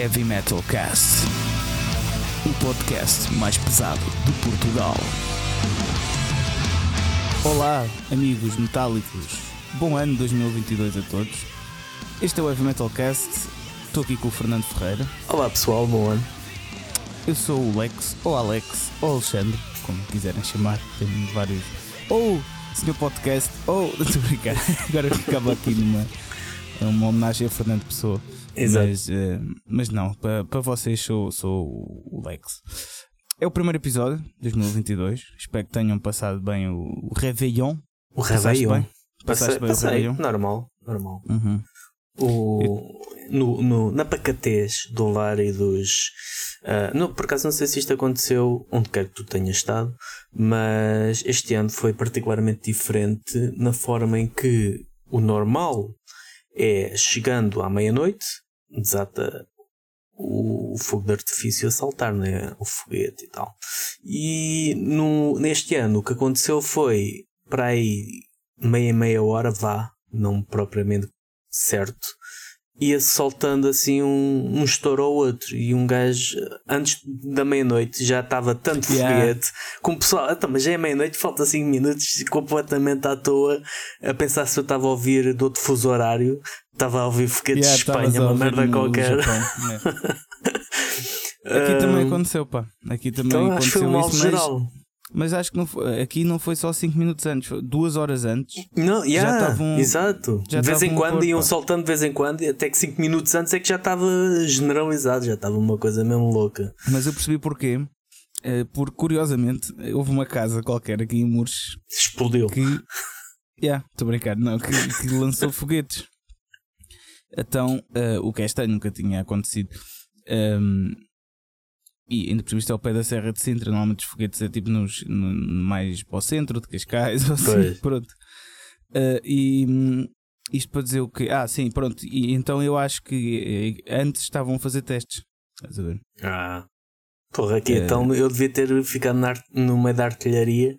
Heavy Metal Cast, o podcast mais pesado de Portugal. Olá, amigos metálicos. Bom ano 2022 a todos. Este é o Heavy Metal Cast. Estou aqui com o Fernando Ferreira. Olá pessoal, bom ano. Eu sou o Lex, ou Alex, ou Alexandre, como quiserem chamar. Tenho vários. Ou Senhor Podcast, ou. Estou a brincar. Agora ficava aqui numa uma homenagem a Fernando Pessoa. Exato. Mas, eh, mas não, para pa vocês sou, sou o Lex. É o primeiro episódio de 2022. Espero que tenham passado bem o, o Réveillon. O Passaste Réveillon. bem? Passaste bem o. Réveillon? normal, normal. Uhum. O, no, no- na pacatez do lar e dos. ah, não, por acaso não sei se isto aconteceu onde quer que tu tenhas estado, mas este ano foi particularmente diferente na forma em que o normal é chegando à meia-noite, desata o fogo de artifício a saltar, né? o foguete e tal. E no, neste ano o que aconteceu foi para aí meia meia hora vá, não propriamente certo, ia soltando assim um, um estouro ao outro. E um gajo, antes da meia-noite, já estava tanto Yeah. foguete, com o pessoal, então, mas já é meia-noite, falta 5 minutos, completamente à toa, a pensar se eu estava a ouvir de outro fuso horário, estava a ouvir foguetes Yeah, de Espanha, uma merda qualquer. Japão? Aqui também aconteceu, pá. Aqui também Então acho que foi aconteceu mal isso, geral. Mas acho que não foi- aqui não foi só 5 minutos antes, foi duas horas antes. Não, yeah, estavam- exato. já de vez em quando iam soltando de vez em quando, e até que 5 minutos antes é que já estava generalizado, já estava uma coisa mesmo louca. Mas eu percebi porquê. Eh, Porque curiosamente houve uma casa qualquer aqui em Mures Explodiu. que. Yeah, estou a brincar, não, que, que lançou foguetes. Então, eh, o que é estranho, nunca tinha acontecido. Ehm, e ainda por isto é ao pé da Serra de Sintra. Normalmente os foguetes é tipo nos, no- mais para o centro de Cascais ou assim. Pois. Pronto. Eh, e hum, isto para dizer o quê? Ah, sim, pronto. E então eu acho que eh, antes estavam a fazer testes. Estás a ver? Ah. Porra, aqui É. então eu devia ter ficado na no meio da artilharia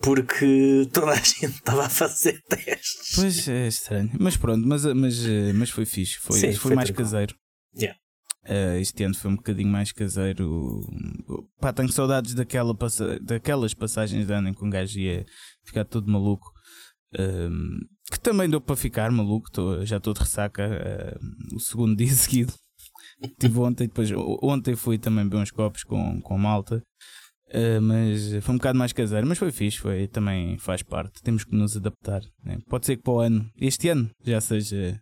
porque toda a gente estava a fazer testes. Pois é estranho. Mas pronto, mas, mas, eh, mas foi fixe. Foi, Sim, foi, foi mais tranquilo. caseiro. Yeah. Eh, este ano foi um bocadinho mais caseiro. Pá, tenho saudades daquela passa- daquelas passagens de ano em que um gajo ia ficar todo maluco. Ehm, que também deu para ficar maluco. Tô- já estou de ressaca ehm, o segundo dia seguido. Tive ontem, depois ontem fui também beber uns copos com, com malta. Eh, mas foi um bocado mais caseiro, mas foi fixe, foi, também faz parte. Temos que nos adaptar. né? Pode ser que para o ano, este ano, já seja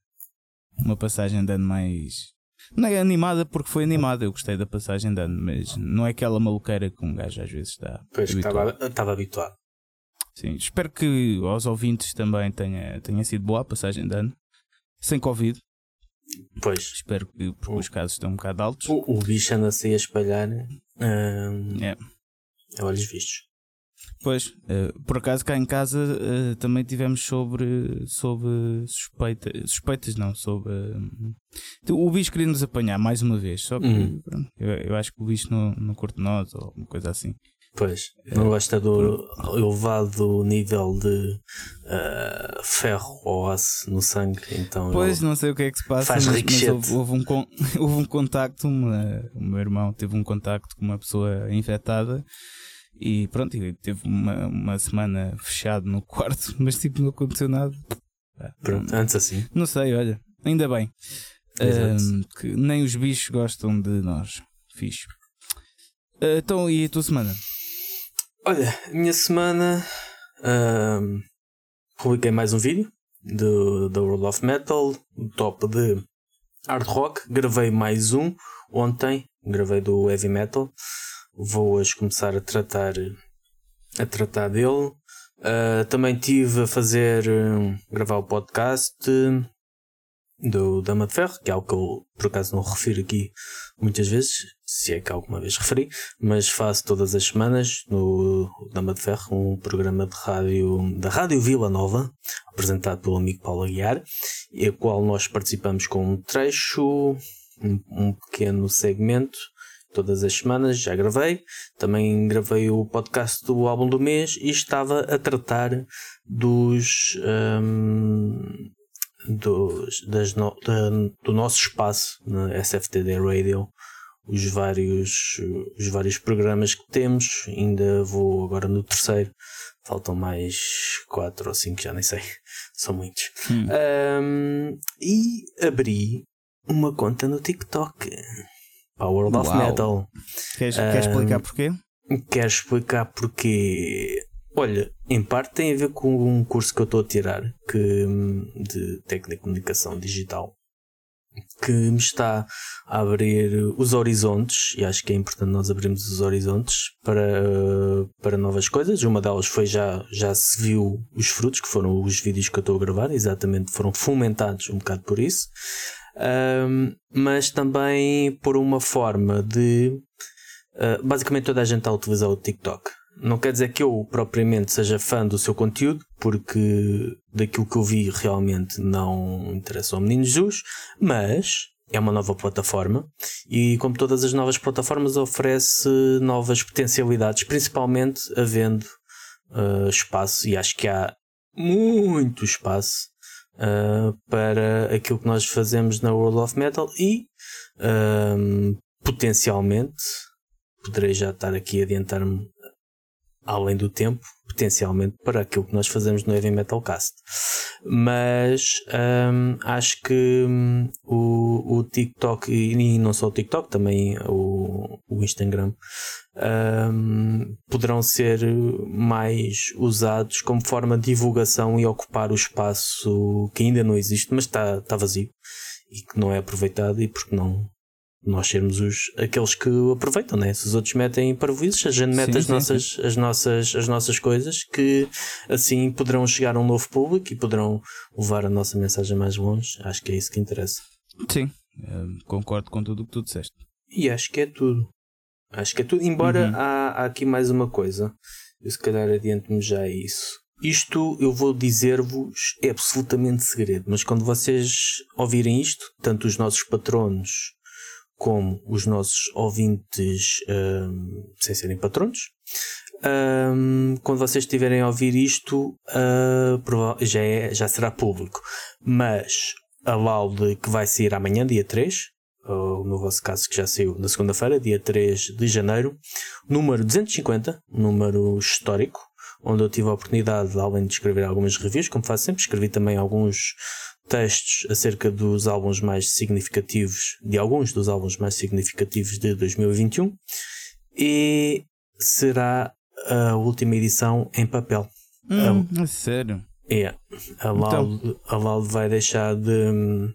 uma passagem de ano mais. Não é animada porque foi animada, eu gostei da passagem de ano, mas não é aquela maluqueira que um gajo às vezes está. Pois habituado. estava, estava habituado. Sim, espero que aos ouvintes também tenha, tenha sido boa a passagem de ano, sem Covid. Pois. Espero que, porque os casos estão um bocado altos. O, o bicho anda-se a espalhar hum, É. a olhos vistos. Pois, eh, por acaso cá em casa eh, também tivemos sobre, sobre suspeita, suspeitas, não, sobre. eh, o bicho queria nos apanhar mais uma vez, só que Uhum. pronto, eu, eu acho que o bicho não, não curte nós ou uma coisa assim. Pois. Não gosta do elevado nível de ah, ferro ou aço no sangue, então Pois, não sei o que é que se passa, Faz mas, mas houve, houve um, con- houve um contacto, uma- o meu irmão teve um contacto com uma pessoa infectada. E pronto, teve uma, uma semana fechado no quarto, mas tipo não aconteceu nada. Pá, Pronto, antes assim. Não sei, olha, ainda bem. Que nem os bichos gostam de nós. Fixe. Ah, então, e a tua semana? Olha, a minha semana publiquei mais um vídeo do, do World of Metal, o top de hard rock. Gravei mais um ontem, gravei do heavy metal. Vou hoje começar a tratar a tratar dele. Ah, também tive a fazer hum, gravar o podcast do Dama de Ferro, que é algo que eu por acaso não refiro aqui muitas vezes, se é que alguma vez referi mas faço todas as semanas no Dama de Ferro um programa de rádio da Rádio Vila Nova, apresentado pelo amigo Paulo Aguiar, e a qual nós participamos com um trecho, um, um pequeno segmento, todas as semanas, já gravei. Também gravei o podcast do álbum do mês e estava a tratar dos. hum, dos, das no, da, do nosso espaço na SFTD Radio, os vários, os vários programas que temos. Ainda vou agora no terceiro, faltam mais quatro ou cinco, já nem sei, são muitos. Hum. Um, e abri uma conta no TikTok. Power of Metal. Queres, um, queres explicar porquê? Quero explicar porque Olha, em parte tem a ver com um curso que eu estou a tirar que, de técnica de comunicação digital que me está a abrir os horizontes e acho que é importante nós abrirmos os horizontes para, para novas coisas. Uma delas foi já, já se viu os frutos, que foram os vídeos que eu estou a gravar, exatamente foram fomentados um bocado por isso, um, mas também por uma forma de. Uh, basicamente toda a gente está a utilizar o TikTok. Não quer dizer que eu propriamente seja fã do seu conteúdo, porque daquilo que eu vi realmente não interessa ao Menino Jesus, mas é uma nova plataforma e, como todas as novas plataformas, oferece novas potencialidades, principalmente havendo uh, espaço, e acho que há muito espaço uh, para aquilo que nós fazemos na World of Metal e uh, potencialmente poderei já estar aqui a adiantar-me além do tempo, potencialmente, para aquilo que nós fazemos no Heavy Metal Cast. Mas hum, acho que hum, o, o TikTok, e não só o TikTok, também o, o Instagram, hum, poderão ser mais usados como forma de divulgação e ocupar o espaço que ainda não existe, mas está, está vazio e que não é aproveitado e porque não nós sermos os, aqueles que aproveitam, né? Se os outros metem parvoízes, a gente mete sim, as, sim, nossas, sim. As, nossas, as nossas coisas que assim poderão chegar a um novo público e poderão levar a nossa mensagem mais longe. Acho que é isso que interessa. Sim, concordo com tudo o que tu disseste. E acho que é tudo. Acho que é tudo. Embora uhum. há, há aqui mais uma coisa, eu se calhar adianto-me já a isso. Isto eu vou dizer-vos é absolutamente segredo, mas quando vocês ouvirem isto, tanto os nossos patronos como os nossos ouvintes um, sem serem patronos. Um, quando vocês estiverem a ouvir isto, uh, já, é, já será público. Mas a laude que vai sair amanhã, dia 3, ou no vosso caso que já saiu na segunda-feira, dia 3 de janeiro, número 250, número histórico, onde eu tive a oportunidade, além de escrever algumas reviews, como faço sempre, escrevi também alguns textos acerca dos álbuns mais significativos, de alguns dos álbuns mais significativos de 2021 e será a última edição em papel. Hum, a, é sério? É. A Loud, então. a Loud vai deixar de,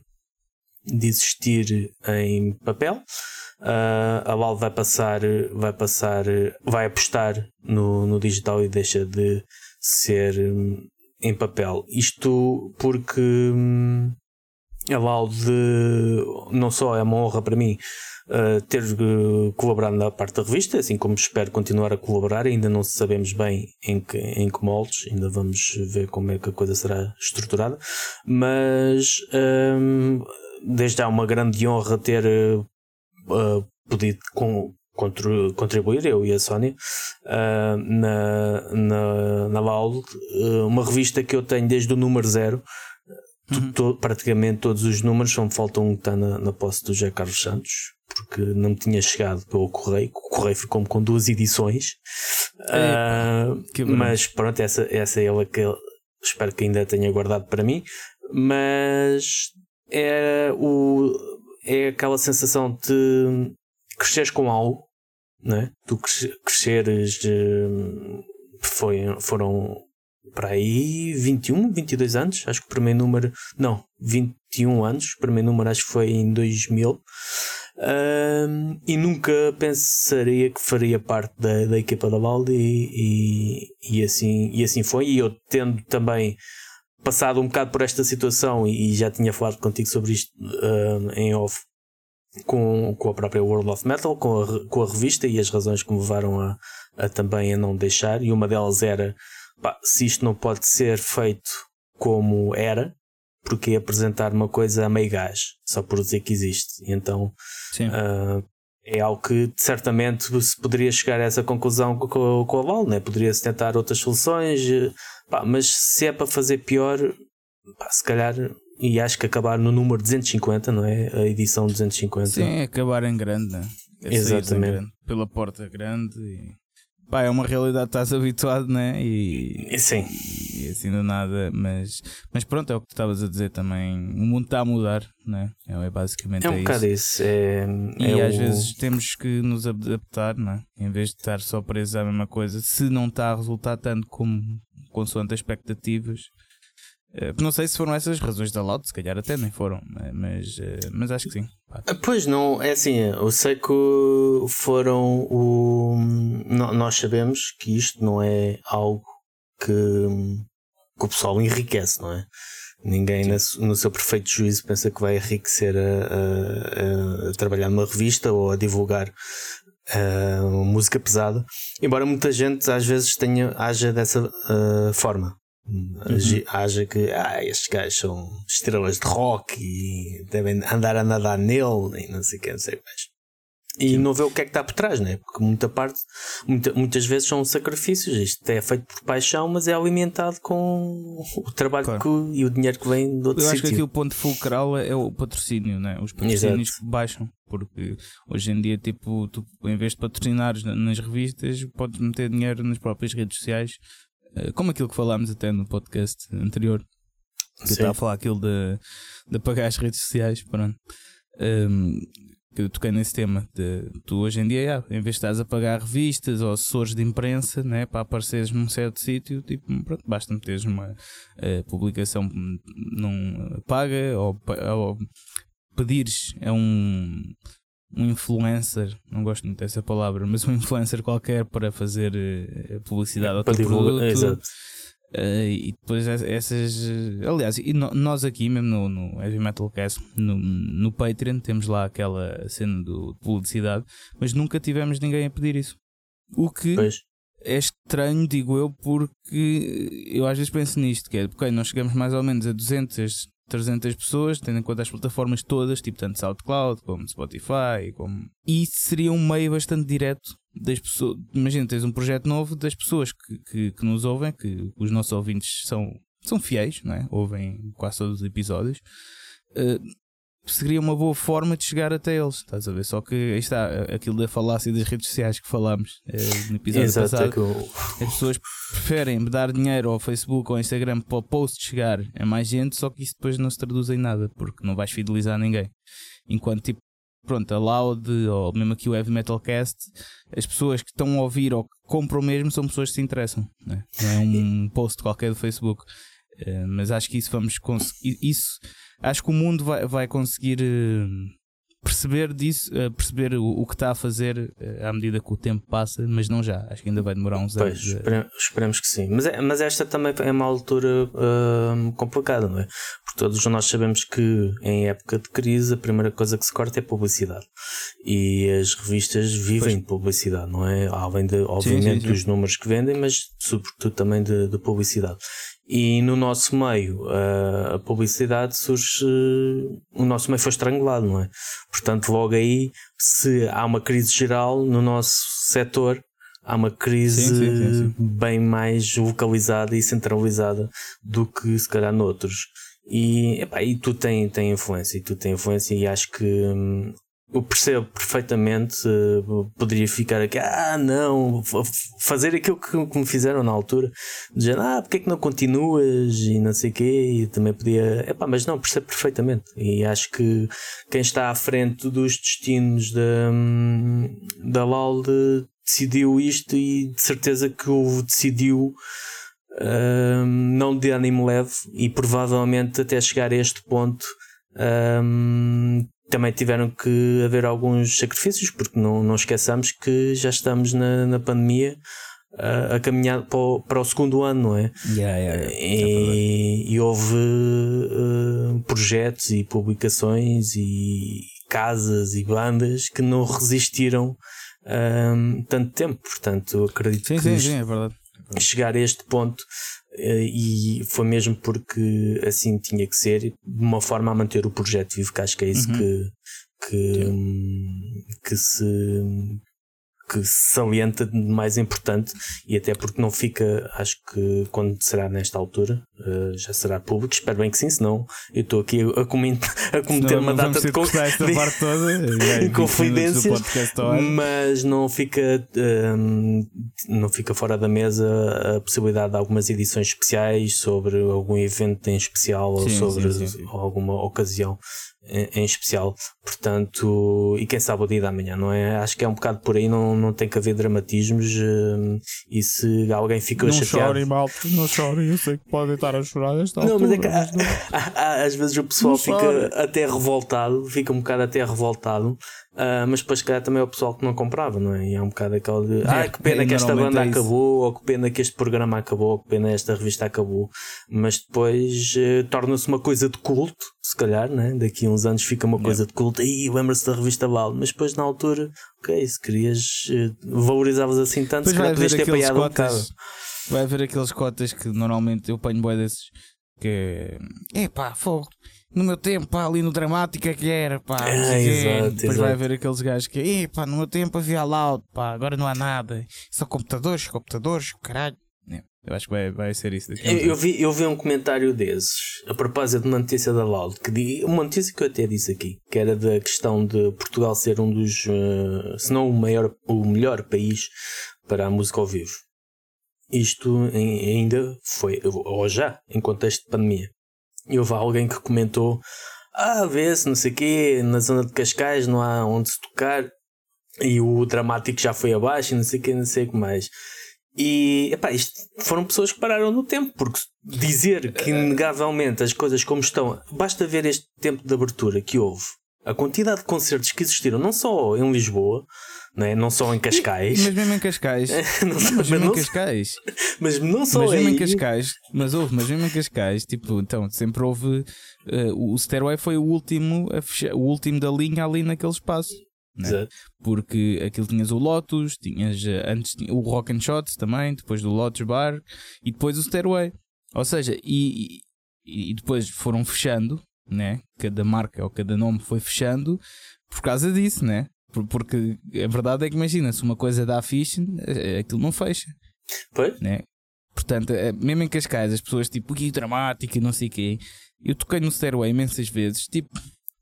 de existir em papel. Uh, a Loud vai passar, vai passar, vai apostar no, no digital e deixa de ser em papel. Isto porque hum, a Laude não só é uma honra para mim uh, ter uh, colaborado na parte da revista, assim como espero continuar a colaborar, ainda não sabemos bem em que, em que moldes, ainda vamos ver como é que a coisa será estruturada, mas um, desde já uma grande honra ter uh, podido com, contribuir, eu e a Sónia, uh, na, na, na Laud, uh, uma revista que eu tenho desde o número zero. Uhum. To, praticamente todos os números, só me falta um que está na, na posse do José Carlos Santos, porque não me tinha chegado pelo Correio. O Correio ficou-me com duas edições. É, uh, mas pronto, essa, essa é ela que eu espero que ainda tenha guardado para mim. Mas é, o, é aquela sensação de cresceres com algo né? Tu cresceres hum, foi, foram para aí 21, 22 anos, acho que o primeiro número, não, 21 anos, o primeiro número acho que foi em 2000. Um, e nunca pensaria que faria parte da, da equipa da Valde e, e, e, assim, e assim foi. E eu tendo também passado um bocado por esta situação e, e já tinha falado contigo sobre isto um, em off com, com a própria World of Metal, com a, com a revista e as razões que me levaram a, a também a não deixar. E uma delas era pá, se isto não pode ser feito como era, porque apresentar uma coisa a meio gás, só por dizer que existe. E então uh, é algo que certamente se poderia chegar a essa conclusão com, com a Val, né? poderia-se tentar outras soluções, pá, mas se é para fazer pior, pá, se calhar e acho que acabar no número 250, não é? A edição 250. Sim, acabar em grande, né? É Exatamente. Grande, pela porta grande e pá, é uma realidade que estás habituado, né? E, Sim. E, assim do nada, mas, mas pronto, é o que tu estavas a dizer também. O mundo está a mudar, né? É, basicamente é um é bocado isso. É, e é às o... vezes temos que nos adaptar, né? Em vez de estar só preso à mesma coisa, se não está a resultar tanto como consoante as expectativas. Eh, não sei se foram essas razões da Loud, se calhar até nem foram, né? mas, eh, mas acho que sim. Ah, pois não, é assim, eu sei que foram o. Nós sabemos que isto não é algo que, que o pessoal enriquece, não é? Ninguém no seu perfeito juízo pensa que vai enriquecer a, a, a trabalhar numa revista ou a divulgar a música pesada, embora muita gente às vezes tenha, haja dessa forma. Uhum. Haja que ah, estes gajos são estrelas de rock e devem andar a nadar nele e não sei o que, não sei mais. E Sim. não vê o que é que está por trás, né? Porque muita parte, muita, muitas vezes são sacrifícios. Isto é feito por paixão, mas é alimentado com o trabalho claro. que, e o dinheiro que vem do outro Eu acho que aqui o ponto fulcral é o patrocínio, né? Os patrocínios Exato. baixam. Porque hoje em dia, tipo, tu, em vez de patrocinares nas revistas, podes meter dinheiro nas próprias redes sociais como aquilo que falámos até no podcast anterior, que estava a falar aquilo de, de pagar as redes sociais, pronto. Um, ehm, que eu toquei nesse tema de tu hoje em dia, yeah, em vez de estás a pagar revistas ou assessores de imprensa né, para apareceres num certo sítio, tipo, pronto, basta meteres uma uh, publicação num paga ou, ou pedires a um um influencer, não gosto muito dessa palavra, mas um influencer qualquer para fazer uh, publicidade ao teu produto. Exato. Uh, e depois essas. Aliás, e no, nós aqui mesmo no, no Heavy Metal Cast, no, no Patreon, temos lá aquela cena do, de publicidade, mas nunca tivemos ninguém a pedir isso. O que pois. é estranho, digo eu, porque eu às vezes penso nisto: que é, ok, nós chegamos mais ou menos a 200 300 pessoas, tendo em conta as plataformas todas, tipo tanto SoundCloud como Spotify, como... e seria um meio bastante direto das pessoas. Imagina, tens um projeto novo das pessoas que, que, que nos ouvem, que os nossos ouvintes são, são fiéis, não é? ouvem quase todos os episódios. Uh, seria uma boa forma de chegar até eles, estás a ver? Só que aí está aquilo da falácia das redes sociais que falámos eh, no episódio Exato, passado. É eu... As pessoas preferem dar dinheiro ao Facebook ou ao Instagram para o post chegar a mais gente, só que isso depois não se traduz em nada, porque não vais fidelizar ninguém. Enquanto tipo, pronto, a Loud ou mesmo aqui o Heavy Metal Cast, as pessoas que estão a ouvir ou que compram mesmo são pessoas que se interessam, não é, não é um post qualquer do Facebook. Uh, mas acho que isso vamos conseguir. Isso acho que o mundo vai, vai conseguir uh, perceber disso, uh, perceber o, o, que está a fazer uh, à medida que o tempo passa, mas não já. Acho que ainda vai demorar uns pois, anos. Esperemos, esperemos que sim. Mas, é, mas esta também é uma altura complicada, não é? Porque todos nós sabemos que em época de crise a primeira coisa que se corta é publicidade. E as revistas vivem pois. de publicidade, não é? Além de, obviamente, sim, sim, sim. dos números que vendem, mas sobretudo também de, de publicidade. E no nosso meio, a publicidade surge. O nosso meio foi estrangulado, não é? Portanto, logo aí, se há uma crise geral no nosso setor, há uma crise sim, sim, sim, bem mais localizada e centralizada do que se calhar noutros. E, epá, e tu tem, tem influência, e tu tem influência, e acho que hum, eu percebo perfeitamente, uh, poderia ficar aqui, ah, não, fazer aquilo que, que me fizeram na altura, dizer, ah, porque é que não continuas e não sei o quê, e também podia, epá, mas não, percebo perfeitamente. E acho que quem está à frente dos destinos da, da LOL decidiu isto e de certeza que o decidiu. Uh, não de ânimo leve e provavelmente até chegar a este ponto um, também tiveram que haver alguns sacrifícios, porque não, não esqueçamos que já estamos na, na pandemia a, a caminhar para o, para o, segundo ano, não é? Yeah, yeah, yeah. E, e, houve uh, projetos e publicações e casas e bandas que não resistiram um, tanto tempo, portanto acredito sim, que sim, sim, é verdade. chegar a este ponto eh, e foi mesmo porque assim tinha que ser, de uma forma a manter o projeto vivo, que acho que é isso uhum. que, que, que, se, que salienta de mais importante e até porque não fica, acho que quando será nesta altura, uh, já será público. Espero bem que sim, senão eu estou aqui a, cometer, a cometer uma data de, co de, confidências, mas não fica, um, não fica fora da mesa a possibilidade de algumas edições especiais sobre algum evento em especial sim, ou sobre sim, sim, alguma ocasião em, especial. Portanto, e quem sabe o dia da manhã, não é? Acho que é um bocado por aí, não, não tem que haver dramatismos. Uh, e se alguém fica não chateado. Chorem, mal, não chorem, eu sei que podem estar a chorar esta não, altura, mas é que mas não... às vezes o pessoal não fica chorem. até revoltado, fica um bocado até revoltado. Uh, mas depois, calhar, também é o pessoal que não comprava, não é? E é um bocado aquele de ah, que pena que esta banda é acabou, ou que pena que este programa acabou, ou que pena esta revista acabou. Mas depois uh, torna-se uma coisa de culto, se calhar, né? Daqui a uns anos fica uma coisa de culto, e lembra-se da revista Val. Mas depois, na altura, ok, se querias, uh, valorizavas assim tanto, depois se calhar podias ter apanhado um bocado. Vai haver aqueles cotas que normalmente eu ponho boé desses que é pá, fogo no meu tempo, pá, ali no dramático é que era, pá. Exato, Depois exato. vai haver aqueles gajos que, pá, no meu tempo havia loud, pá, agora não há nada. Só computadores, computadores, caralho. É, eu acho que vai, vai ser isso daqui. Eu, eu, vi, eu vi um comentário desses a propósito de uma notícia da Loud, que di, uma notícia que eu até disse aqui, que era da questão de Portugal ser um dos, uh, se não o maior, o melhor país para a música ao vivo. Isto ainda foi, ou já, em contexto de pandemia. E houve alguém que comentou: Ah, vê-se, não sei o quê, na zona de Cascais não há onde se tocar e o dramático já foi abaixo e não sei o que, não sei o que mais. E epá, isto foram pessoas que pararam no tempo, porque dizer que inegavelmente as coisas como estão, basta ver este tempo de abertura que houve, a quantidade de concertos que existiram, não só em Lisboa, não, é? não só em Cascais. Mas mesmo em Cascais. não, mas, mas mesmo em Cascais. Mas não só mas mesmo aí. em Cascais. Mas houve, mas mesmo em Cascais, tipo, então, sempre houve. Uh, o Stairway foi o último, fechar, o último da linha ali naquele espaço. Né? Porque aquilo tinhas o Lotus, tinhas eh, antes tinha o Rock and Shots também, depois do Lotus Bar e depois o Stairway. Ou seja, e, e, e depois foram fechando, né? Cada marca ou cada nome foi fechando por causa disso, né? Porque a verdade é que imagina, se uma coisa dá fixe, eh, aquilo não fecha. Pois? Né? Portanto, eh, mesmo em Cascais, as pessoas tipo, que dramático e não sei o quê. Eu toquei no Stairway imensas vezes, tipo,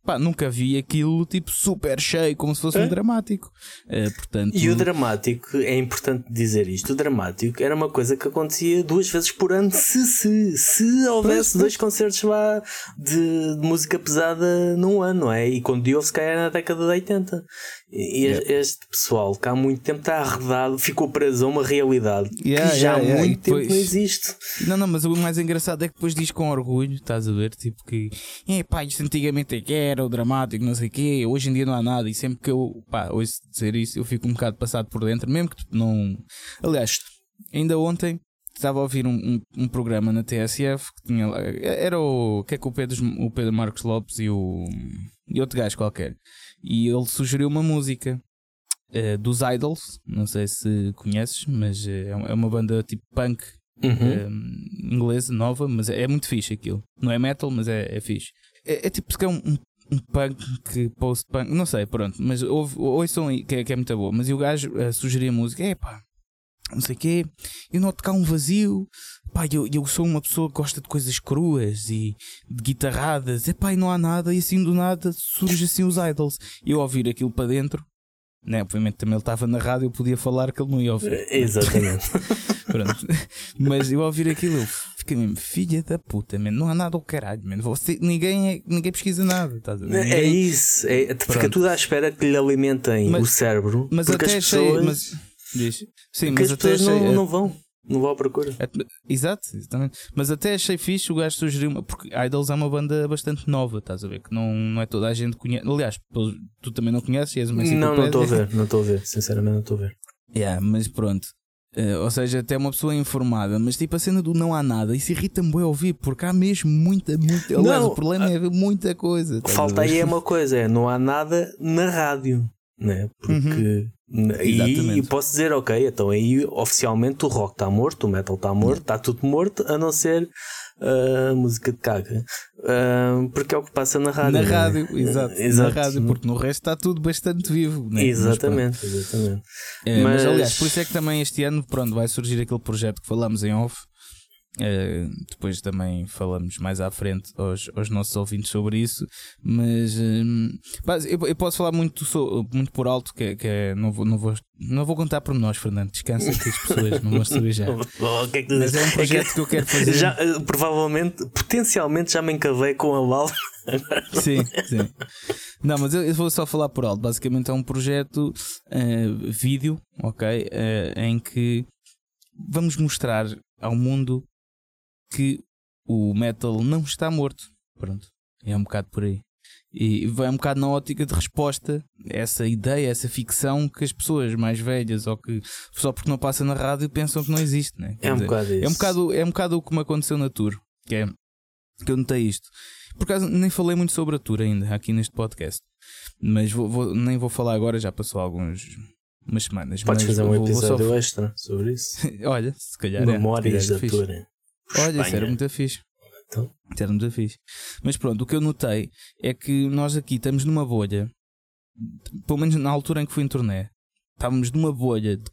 pá, nunca vi aquilo tipo super cheio, como se fosse é? um dramático. Uh, portanto... E o dramático, é importante dizer isto: o dramático era uma coisa que acontecia duas vezes por ano, se, se, se houvesse dois concertos lá de, de, música pesada num ano, não é? E quando houve, se calhar na década de 80. E yeah. este pessoal que há muito tempo está arredado, ficou preso a uma realidade yeah, que já yeah, há muito tempo depois... não existe. Não, não, mas o mais engraçado é que depois diz com orgulho, estás a ver? Tipo que, é pá, isto antigamente é que era o dramático, não sei o quê, hoje em dia não há nada. E sempre que eu, pá, ouço dizer isso, eu fico um bocado passado por dentro, mesmo que não. Aliás, ainda ontem estava a ouvir um, um, um, programa na TSF que tinha era o que é que o Pedro, o Pedro Marcos Lopes e o e outro gajo qualquer e ele sugeriu uma música uh, dos Idols, não sei se conheces, mas uh, é uma banda tipo punk uhum. uh, inglesa, nova, mas é, é, muito fixe aquilo. Não é metal, mas é, é fixe. É, é tipo, é um, um, um punk, post-punk, não sei, pronto, mas ouve, ouçam que é, que é muito boa. Mas e o gajo sugeria a música, é pá, não sei o quê, eu noto cá um vazio, pá, eu, eu sou uma pessoa que gosta de coisas cruas e de guitarradas, é pá, e não há nada, e assim do nada surge assim os idols. Eu ouvir aquilo para dentro, né, obviamente também ele estava na rádio, eu podia falar que ele não ia ouvir. É, exatamente. Pronto. Mas eu ouvir aquilo, eu fiquei mesmo, filha da puta, man, não há nada ao caralho, man. Você, ninguém, é, ninguém pesquisa nada. É ninguém... É isso, é, fica tudo à espera que lhe alimentem mas, o cérebro. Mas até as pessoas... Mas Diz. Sim, Porque mas as pessoas achei, não, não vão. Não vão à procura. É, exato, exatamente. Mas até achei fixe o gajo sugeriu uma. Porque Idols é uma banda bastante nova, estás a ver? Que não, não é toda a gente conhece. Aliás, tu também não conheces e és uma Não, não estou a ver, não estou a ver. Sinceramente, não estou a ver. Yeah, mas pronto. Uh, ou seja, até uma pessoa informada, mas tipo a cena do não há nada, isso irrita-me bem ouvir, porque há mesmo muita, muita. Aliás, não, o problema é muita coisa. Falta aí é uma coisa: é não há nada na rádio. Né? Porque. Uhum. E, posso dizer, ok, então aí oficialmente o rock está morto, o metal está morto, está tudo morto, a não ser a uh, música de caga. Uh, porque é o que passa na rádio. Na né? rádio, exato, exato. Na rádio, porque no resto está tudo bastante vivo. Né? Exatamente, mas, exatamente. É, mas... mas aliás, por isso é que também este ano pronto, vai surgir aquele projeto que falámos em off Uh, depois também falamos mais à frente aos, aos nossos ouvintes sobre isso, mas uh, eu, eu, posso falar muito, muito por alto, que, é, que é, não, vou, não, vou, não vou contar por nós, Fernando. Descansa que as pessoas não vão saber já. é mas é um projeto é que, que, eu quero fazer. Já, uh, provavelmente, potencialmente já me encavei com a Val. sim, sim. Não, mas eu, eu, vou só falar por alto. Basicamente é um projeto vídeo, ok? em que vamos mostrar ao mundo que o metal não está morto. Pronto, é um bocado por aí. E vai um bocado na ótica de resposta a essa ideia, essa ficção que as pessoas mais velhas ou que só porque não passa na rádio pensam que não existe. Né? É, um dizer, é um bocado É um bocado o que me aconteceu na tour, que é que eu notei isto. Por acaso nem falei muito sobre a tour ainda aqui neste podcast, mas vou, vou, nem vou falar agora, já passou alguns umas semanas. Podes fazer um episódio só... extra sobre isso. Olha, se calhar. Memórias é, da tour. Olha, isso era muito fixe. Então? Isso era muito fixe. Mas pronto, o que eu notei é que nós aqui estamos numa bolha, pelo menos na altura em que fui em turnê, estávamos numa bolha, de,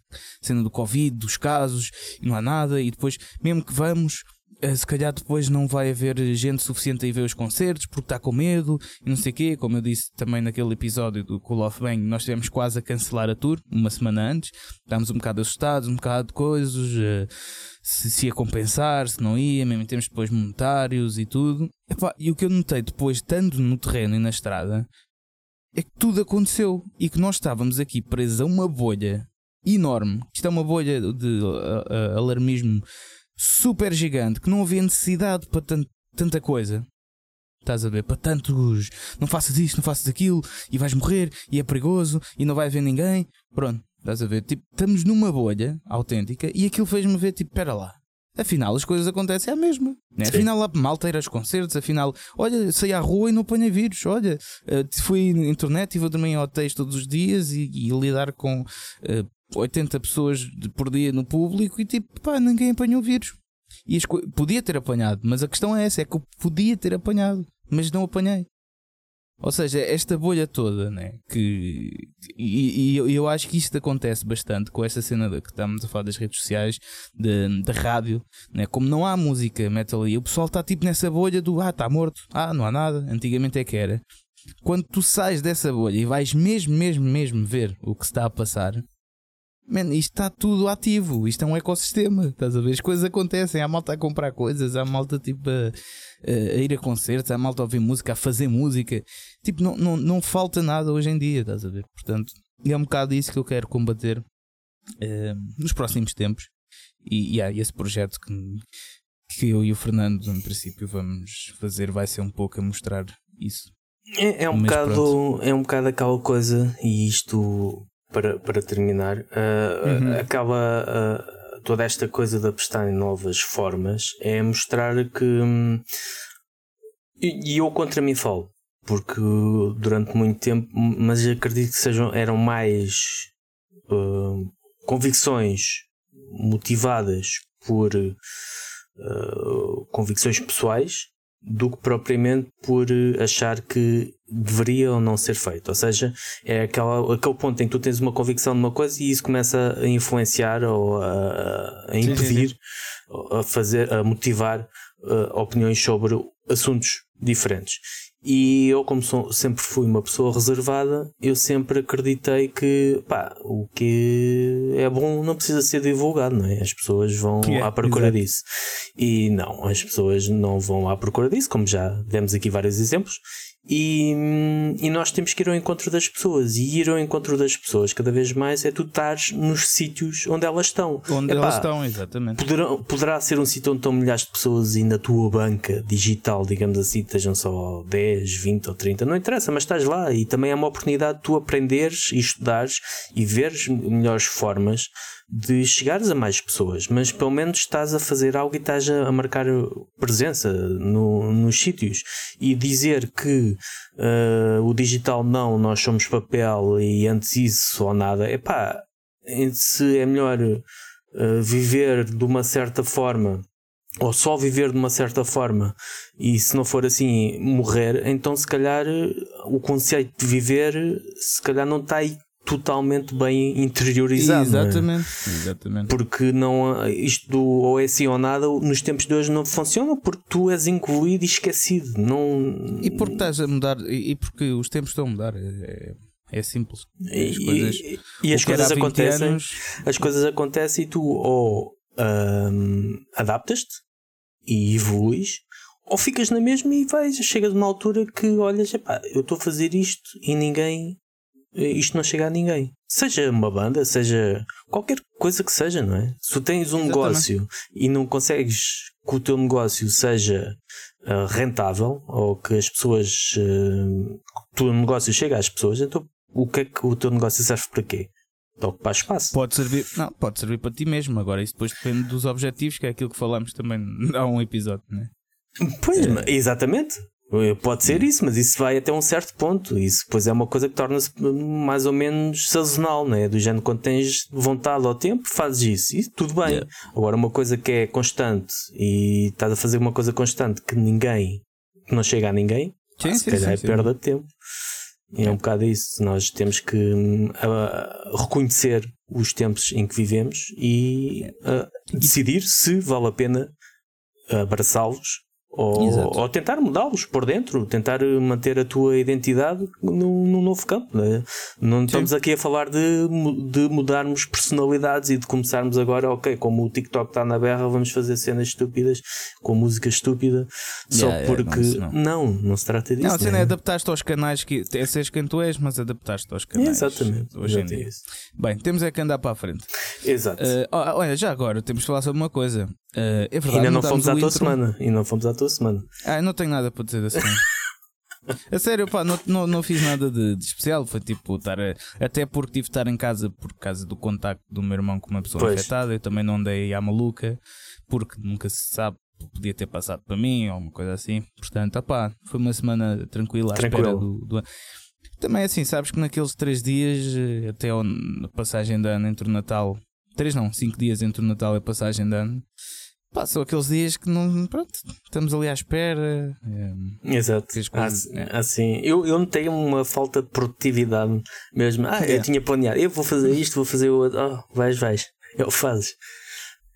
sendo do Covid, dos casos, e não há nada, e depois, mesmo que vamos, se calhar depois não vai haver gente suficiente a ir ver os concertos porque está com medo e não sei o quê. Como eu disse também naquele episódio do Cool Off Bang, nós tivemos quase a cancelar a tour uma semana antes. Estávamos um bocado assustados, um bocado de coisas, eh, se, se ia compensar, se não ia, mesmo em termos depois monetários e tudo. e o que eu notei depois, estando no terreno e na estrada, é que tudo aconteceu e que nós estávamos aqui presos a uma bolha enorme. Isto é uma bolha de alarmismo super gigante que não havia necessidade para tanta coisa. Estás a ver? Para tantos. Não faças isto, não faças aquilo, e vais morrer, e é perigoso, e não vai haver ninguém. Pronto, estás a ver? Tipo, estamos numa bolha autêntica e aquilo fez-me ver, tipo, espera lá. Afinal, as coisas acontecem à mesma. Né? Afinal, há malta ir aos concertos. Afinal, olha, saí à rua e não apanhei vírus. Olha, uh, fui na internet e vou dormir em hotéis todos os dias e, e lidar com uh, 80 pessoas por dia no público e tipo, pá, ninguém apanhou vírus. E podia ter apanhado, mas a questão é essa: é que eu podia ter apanhado, mas não apanhei. Ou seja, esta bolha toda, né? Que, e, e eu, eu, acho que isto acontece bastante com esta cena de, que estamos a falar das redes sociais, da rádio, né? Como não há música metal aí, o pessoal está tipo nessa bolha do ah, está morto, ah, não há nada. Antigamente é que era. Quando tu sais dessa bolha e vais mesmo, mesmo, mesmo ver o que se está a passar, Man, isto está tudo ativo, isto é um ecossistema, estás a ver? As coisas acontecem, há malta a comprar coisas, há malta tipo a, a, ir a concertos, há malta a ouvir música, a fazer música, tipo, não, não, não falta nada hoje em dia, estás a ver? Portanto, é um bocado isso que eu quero combater uh, nos próximos tempos e, e há esse projeto que, que eu e o Fernando, em princípio, vamos fazer, vai ser um pouco a mostrar isso. É, é um, bocado, é um bocado aquela coisa, e isto para, para terminar, uh, uhum. acaba uh, toda esta coisa de apostar em novas formas é mostrar que. Um, e, e eu contra mim falo, porque durante muito tempo, mas acredito que sejam, eram mais uh, convicções motivadas por uh, convicções pessoais do que propriamente por eh, achar que deveria ou não ser feito. Ou seja, é aquela, aquele ponto em que tu tens uma convicção de uma coisa e isso começa a influenciar ou a, a impedir, sim, sim. a fazer, a motivar uh, opiniões sobre assuntos diferentes. E eu, como sou, sempre fui uma pessoa reservada, eu sempre acreditei que pá, o que é bom não precisa ser divulgado, não é? As pessoas vão é, à procura disso. E não, as pessoas não vão à procura disso, como já demos aqui vários exemplos, e, e, nós temos que ir ao encontro das pessoas. E ir ao encontro das pessoas cada vez mais é tu estares nos sítios onde elas estão. Onde Epá, elas estão, exatamente. Poderá, poderá ser um sítio onde estão milhares de pessoas e na tua banca digital, digamos assim, estejam só 10, 20 ou 30, não interessa, mas estás lá e também é uma oportunidade de tu aprenderes e estudares e veres melhores formas de chegares a mais pessoas, mas pelo menos estás a fazer algo e estás a marcar presença no, nos sítios. E dizer que uh, o digital não, nós somos papel e antes isso ou nada, é pá, se é melhor uh, viver de uma certa forma ou só viver de uma certa forma e se não for assim morrer, então se calhar o conceito de viver se calhar não está aí totalmente bem interiorizado. Exatamente, é? exatamente. Porque não, isto do ou é assim ou nada nos tempos de hoje não funciona porque tu és incluído e esquecido. Não... E porque estás a mudar e porque os tempos estão a mudar. É, é simples. As coisas, e, e as coisas acontecem. Anos... As coisas acontecem e tu ou um, adaptas-te e evoluís, ou ficas na mesma e vais, chegas a uma altura que olhas, epá, eu estou a fazer isto e ninguém isto não chega a ninguém. Seja uma banda, seja qualquer coisa que seja, não é? Se tu tens um Exatamente. negócio e não consegues que o teu negócio seja uh, rentável ou que as pessoas. Uh, que o teu negócio chegue às pessoas, então o que é que o teu negócio serve para quê? Para ocupar espaço. Pode servir, não, pode servir para ti mesmo. Agora, isso depois depende dos objetivos, que é aquilo que falámos também há um episódio, não é? Pois, é. exatamente. Eh, pode ser isso, mas isso vai até um certo ponto. Isso depois é uma coisa que torna-se mais ou menos sazonal, né? Do género quando tens vontade ao tempo, fazes isso e tudo bem. Yeah. Agora, uma coisa que é constante e estás a fazer uma coisa constante que ninguém, que não chega a ninguém, sim, se sim, calhar é perda de tempo. E é um bocado isso. Nós temos que uh, reconhecer os tempos em que vivemos e uh, decidir se vale a pena abraçá-los ou, ou, tentar mudá-los por dentro, tentar manter a tua identidade num, num novo campo. Né? Não estamos aqui a falar de, de mudarmos personalidades e de começarmos agora, ok, como o TikTok está na berra, vamos fazer cenas estúpidas com música estúpida só yeah, porque. Yeah, não, não, não, se trata disso. Não, a cena é adaptar-te aos canais que é seres quem tu és, mas adaptar-te aos canais. Exatamente. Hoje em dia. Bem, temos é que andar para a frente. Exato. Uh, olha, já agora temos de falar sobre uma coisa. Uh, é verdade, Ainda não fomos à tua intro. semana. E não fomos à tua semana. Ah, não tenho nada para dizer da semana. A sério, pá, não, não, não fiz nada de, de especial. Foi tipo estar. A, até porque tive de estar em casa por causa do contacto do meu irmão com uma pessoa pois. afetada. Eu também não andei à maluca, porque nunca se sabe. Podia ter passado para mim ou uma coisa assim. Portanto, opá, foi uma semana tranquila à Tranquilo. espera do, do. Também assim, sabes que naqueles três dias, eh, até a passagem de ano entre o Natal. Três não, cinco dias entre o Natal e a passagem de ano Pá, são aqueles dias que não. Pronto, estamos ali à espera. É, Exato. Coisas, assim, é. assim, eu, eu notei uma falta de produtividade mesmo. Ah, é. eu tinha planeado, eu vou fazer isto, vou fazer o outro. Oh, vais, vais. Eu fazes.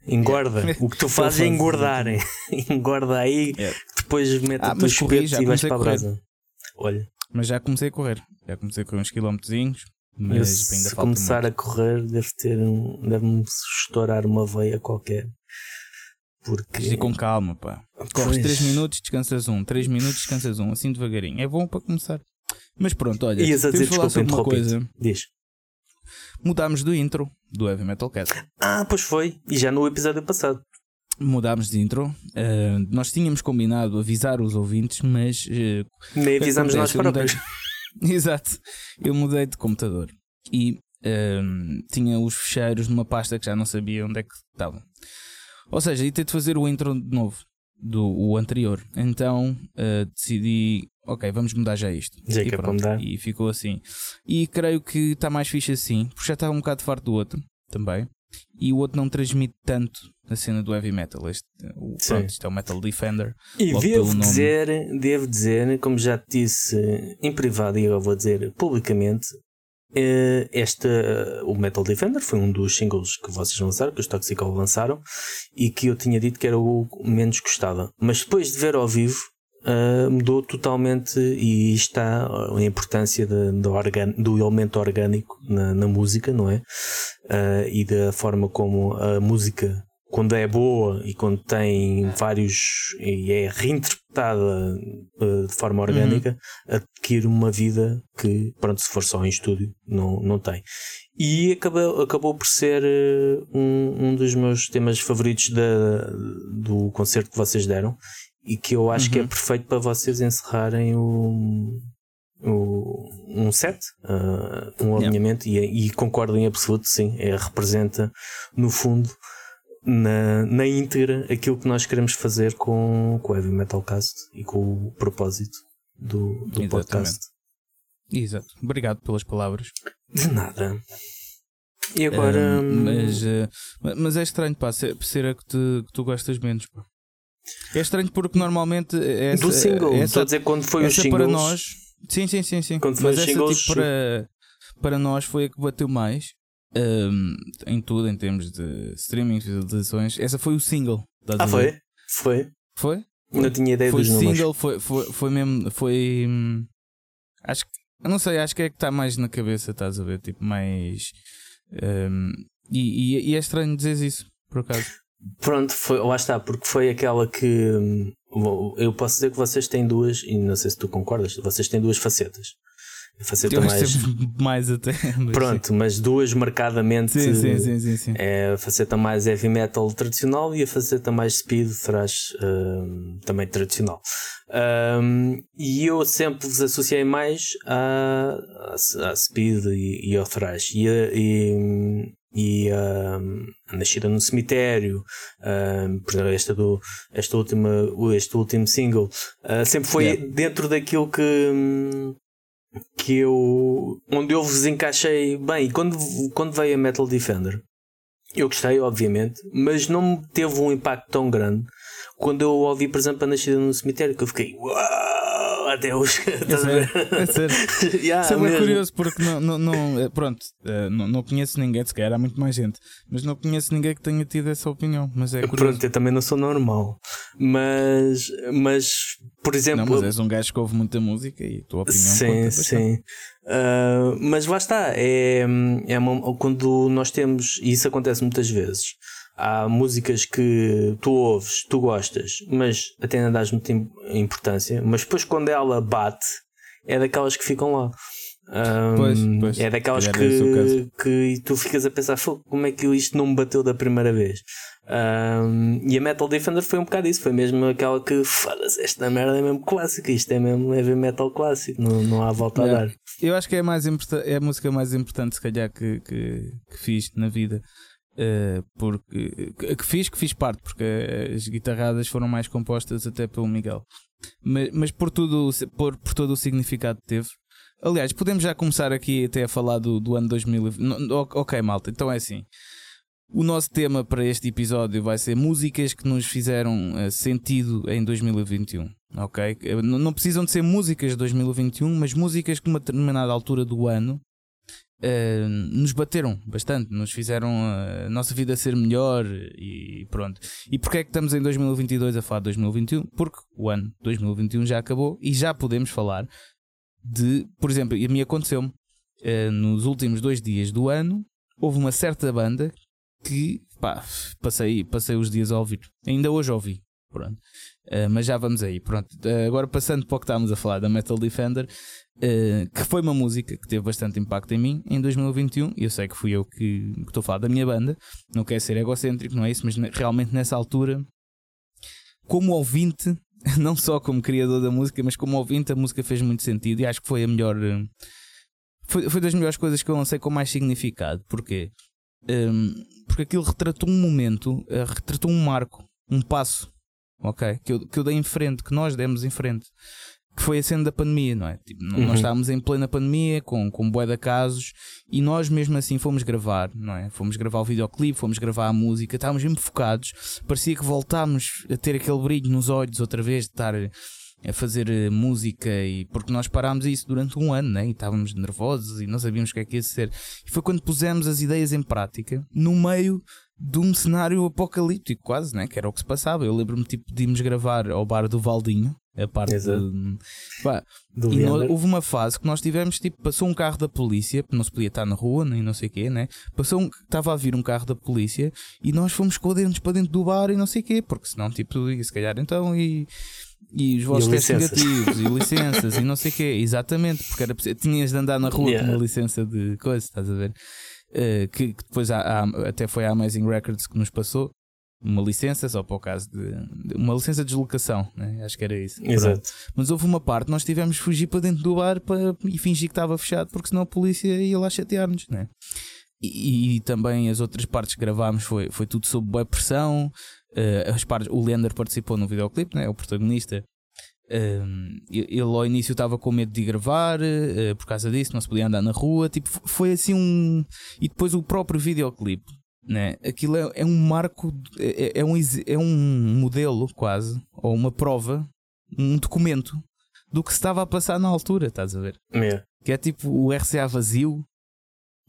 Engorda. É. O que tu fazes é engordar. Engorda aí, é. depois mete ah, o teu espeto e vais para a brasa. Olha. Mas já comecei a correr. Já comecei a correr uns quilómetrozinhos. Mas ainda se começar muito. a correr, deve ter um, deve-me estourar uma veia qualquer. Porque... E com calma, pá. Corres 3 minutos, descansas um. 3 minutos, descansas um. Assim devagarinho. É bom para começar. Mas pronto, olha. Ias a dizer, falar sobre uma coisa. Diz. Mudámos do intro do Heavy Metal Cast. Ah, pois foi. E já no episódio passado. Mudámos de intro. Uh, nós tínhamos combinado avisar os ouvintes, mas. Uh, Nem avisámos nós próprios. Mudei... Exato. Eu mudei de computador. E uh, tinha os fecheiros numa pasta que já não sabia onde é que estavam. Ou seja, ia ter de fazer o intro de novo do o anterior. Então uh, decidi, ok, vamos mudar já isto. Já e, pronto, mudar. e ficou assim. E creio que está mais fixe assim, porque já estava um bocado farto do outro também. E o outro não transmite tanto a cena do heavy metal. Este, o, pronto, isto é o Metal Defender. E devo dizer, devo dizer, como já te disse em privado e eu vou dizer publicamente, eh, esta, o Metal Defender foi um dos singles que vocês lançaram, que os Toxical lançaram, e que eu tinha dito que era o menos gostava. Mas depois de ver ao vivo, uh, mudou totalmente e está a importância do elemento orgânico na, na música, não é? E da forma como a música quando é boa e quando tem vários e é reinterpretada uh, de forma orgânica, uhum. adquire uma vida que, pronto, se for só em estúdio, não, não tem. E acabou, acabou por ser uh, um, um dos meus temas favoritos da, do concerto que vocês deram e que eu acho uhum. que é uhum. perfeito para vocês encerrarem o, o, um set, uh, um alinhamento, yeah. e, e, concordo em absoluto, sim, é, representa no fundo, na, na íntegra, aquilo que nós queremos fazer com, com o Heavy Metal Cast e com o propósito do, do podcast. Exato. Obrigado pelas palavras. De nada. E agora. mas, uh, mas é estranho, pá, ser, ser a que, te, que tu gostas menos, pá. É estranho porque normalmente. Essa, Do single, essa, estou a dizer quando foi os singles. para nós. Sim, sim, sim. sim. Quando foi mas os essa singles. Tipo, para, para nós foi a que bateu mais. Um, em tudo, em termos de streaming, visualizações. Essa foi o single. Ah, foi? Foi? Foi? Não tinha ideia foi dos números. single, foi, foi, foi mesmo. Foi. Hum, acho que. Eu não sei, acho que é que está mais na cabeça, estás a ver? Tipo, mais. Um, e, e, e, é estranho dizer isso, por acaso. Pronto, foi, lá está, porque foi aquela que. Hum, eu posso dizer que vocês têm duas, e não sei se tu concordas, vocês têm duas facetas. Eu mais. mais até. Mas Pronto, sim. mas duas marcadamente. Sim, sim, sim, sim, sim. É a faceta mais heavy metal tradicional e a faceta mais speed thrash um, também tradicional. Um, e eu sempre vos associei mais a speed e, e, ao thrash. E, e, e um, a Nascida no Cemitério, um, por exemplo, esta, do, esta última, este último single, uh, sempre foi yeah. dentro daquilo que. Que eu onde eu vos encaixei bem. E quando, quando veio a Metal Defender eu gostei obviamente mas não teve um impacto tão grande quando eu ouvi por exemplo a Nascida no Cemitério que eu fiquei uau adeus é sério, é sério. yeah, Isso é bem curioso porque não, não, não pronto não, não conheço ninguém se calhar há muito mais gente mas não conheço ninguém que tenha tido essa opinião mas é curioso. pronto eu também não sou normal mas mas por exemplo. Não, mas és um gajo que ouve muita música e a tua opinião Sim, sim. Uh, mas lá está, é, é uma, quando nós temos, e isso acontece muitas vezes, há músicas que tu ouves, tu gostas, mas até não dás muita importância, mas depois quando ela bate, é daquelas que ficam lá. Um, pois, pois, é daquelas que, que tu ficas a pensar como é que isto não me bateu da primeira vez. Um, e a Metal Defender foi um bocado isso, foi mesmo aquela que foda-se, esta merda é mesmo clássica, isto é mesmo heavy metal clássico, não, não há volta a dar. Eu acho que é a, mais é a música mais importante, se calhar, que, que, que fiz na vida. Uh, porque que fiz, que fiz parte, porque as guitarradas foram mais compostas até pelo Miguel, mas, mas por, tudo, por, por todo o significado que teve. Aliás, podemos já começar aqui até a falar do, do ano 2020. Ok, malta, então é assim. O nosso tema para este episódio vai ser músicas que nos fizeram uh, sentido em 2021. Ok? Não precisam de ser músicas de 2021, mas músicas que numa determinada altura do ano uh, nos bateram bastante, nos fizeram a nossa vida ser melhor e pronto. E porquê é que estamos em 2022 a falar de 2021? Porque o ano 2021 já acabou e já podemos falar de, por exemplo, e a mim aconteceu-me, uh, nos últimos dois dias do ano, houve uma certa banda que pá, passei, passei os dias a ouvir. Ainda hoje ouvi. Pronto. Uh, mas já vamos aí. Pronto. Uh, agora passando para o que estávamos a falar da Metal Defender, uh, que foi uma música que teve bastante impacto em mim em 2021. Eu sei que fui eu que, estou a falar da minha banda. Não quero ser egocêntrico, não é isso, mas realmente nessa altura, como ouvinte, não só como criador da música, mas como ouvinte, a música fez muito sentido e acho que foi a melhor. Foi, foi das melhores coisas que eu lancei com mais significado. Porquê? Um, porque aquilo retratou um momento, uh, retratou um marco, um passo, ok? Que eu, que eu dei em frente, que nós demos em frente. Que foi a cena da pandemia, não é? Tipo, uhum. Nós estávamos em plena pandemia, com, com bué de casos, e nós mesmo assim fomos gravar, não é? Fomos gravar o videoclipe, fomos gravar a música, estávamos mesmo focados. Parecia que voltámos a ter aquele brilho nos olhos outra vez, de estar a fazer eh, música e porque nós parámos isso durante um ano né? e estávamos nervosos e não sabíamos o que é que ia ser. E foi quando pusemos as ideias em prática no meio de um cenário apocalíptico, quase, né? que era o que se passava. Eu lembro-me tipo, de irmos gravar ao bar do Valdinho, a parte de, pá, do e nós, houve uma fase que nós tivemos, tipo, passou um carro da polícia, não se podia estar na rua, nem não sei o quê, né? Passou um, estava a vir um carro da polícia e nós fomos escondendo para dentro do bar e não sei o quê, porque senão, tipo, se calhar então e e os vossos testes negativos e licenças e não sei o quê, exatamente, porque era tinhas de andar na rua yeah. com uma licença de coisa, estás a ver? Uh, que, que, depois há, há, até foi a Amazing Records que nos passou. Uma licença, só para o caso de, uma licença de deslocação, né? acho que era isso. Exato. Pronto. Mas houve uma parte, nós tivemos que fugir para dentro do bar para, e fingir que estava fechado, porque senão a polícia ia lá chatear-nos, né? E, e, também as outras partes que gravámos foi, foi tudo sob boa pressão. Uh, as partes, o Leander participou no videoclipe, né? é o protagonista. Uh, ele ao início estava com medo de gravar uh, por causa disso, não se podia andar na rua. Tipo, foi assim um. E depois o próprio videoclipe né? Aquilo é, é um marco, é, é, um, é um modelo quase, ou uma prova, um documento do que se estava a passar na altura, estás a ver? É. Que é tipo o RCA vazio,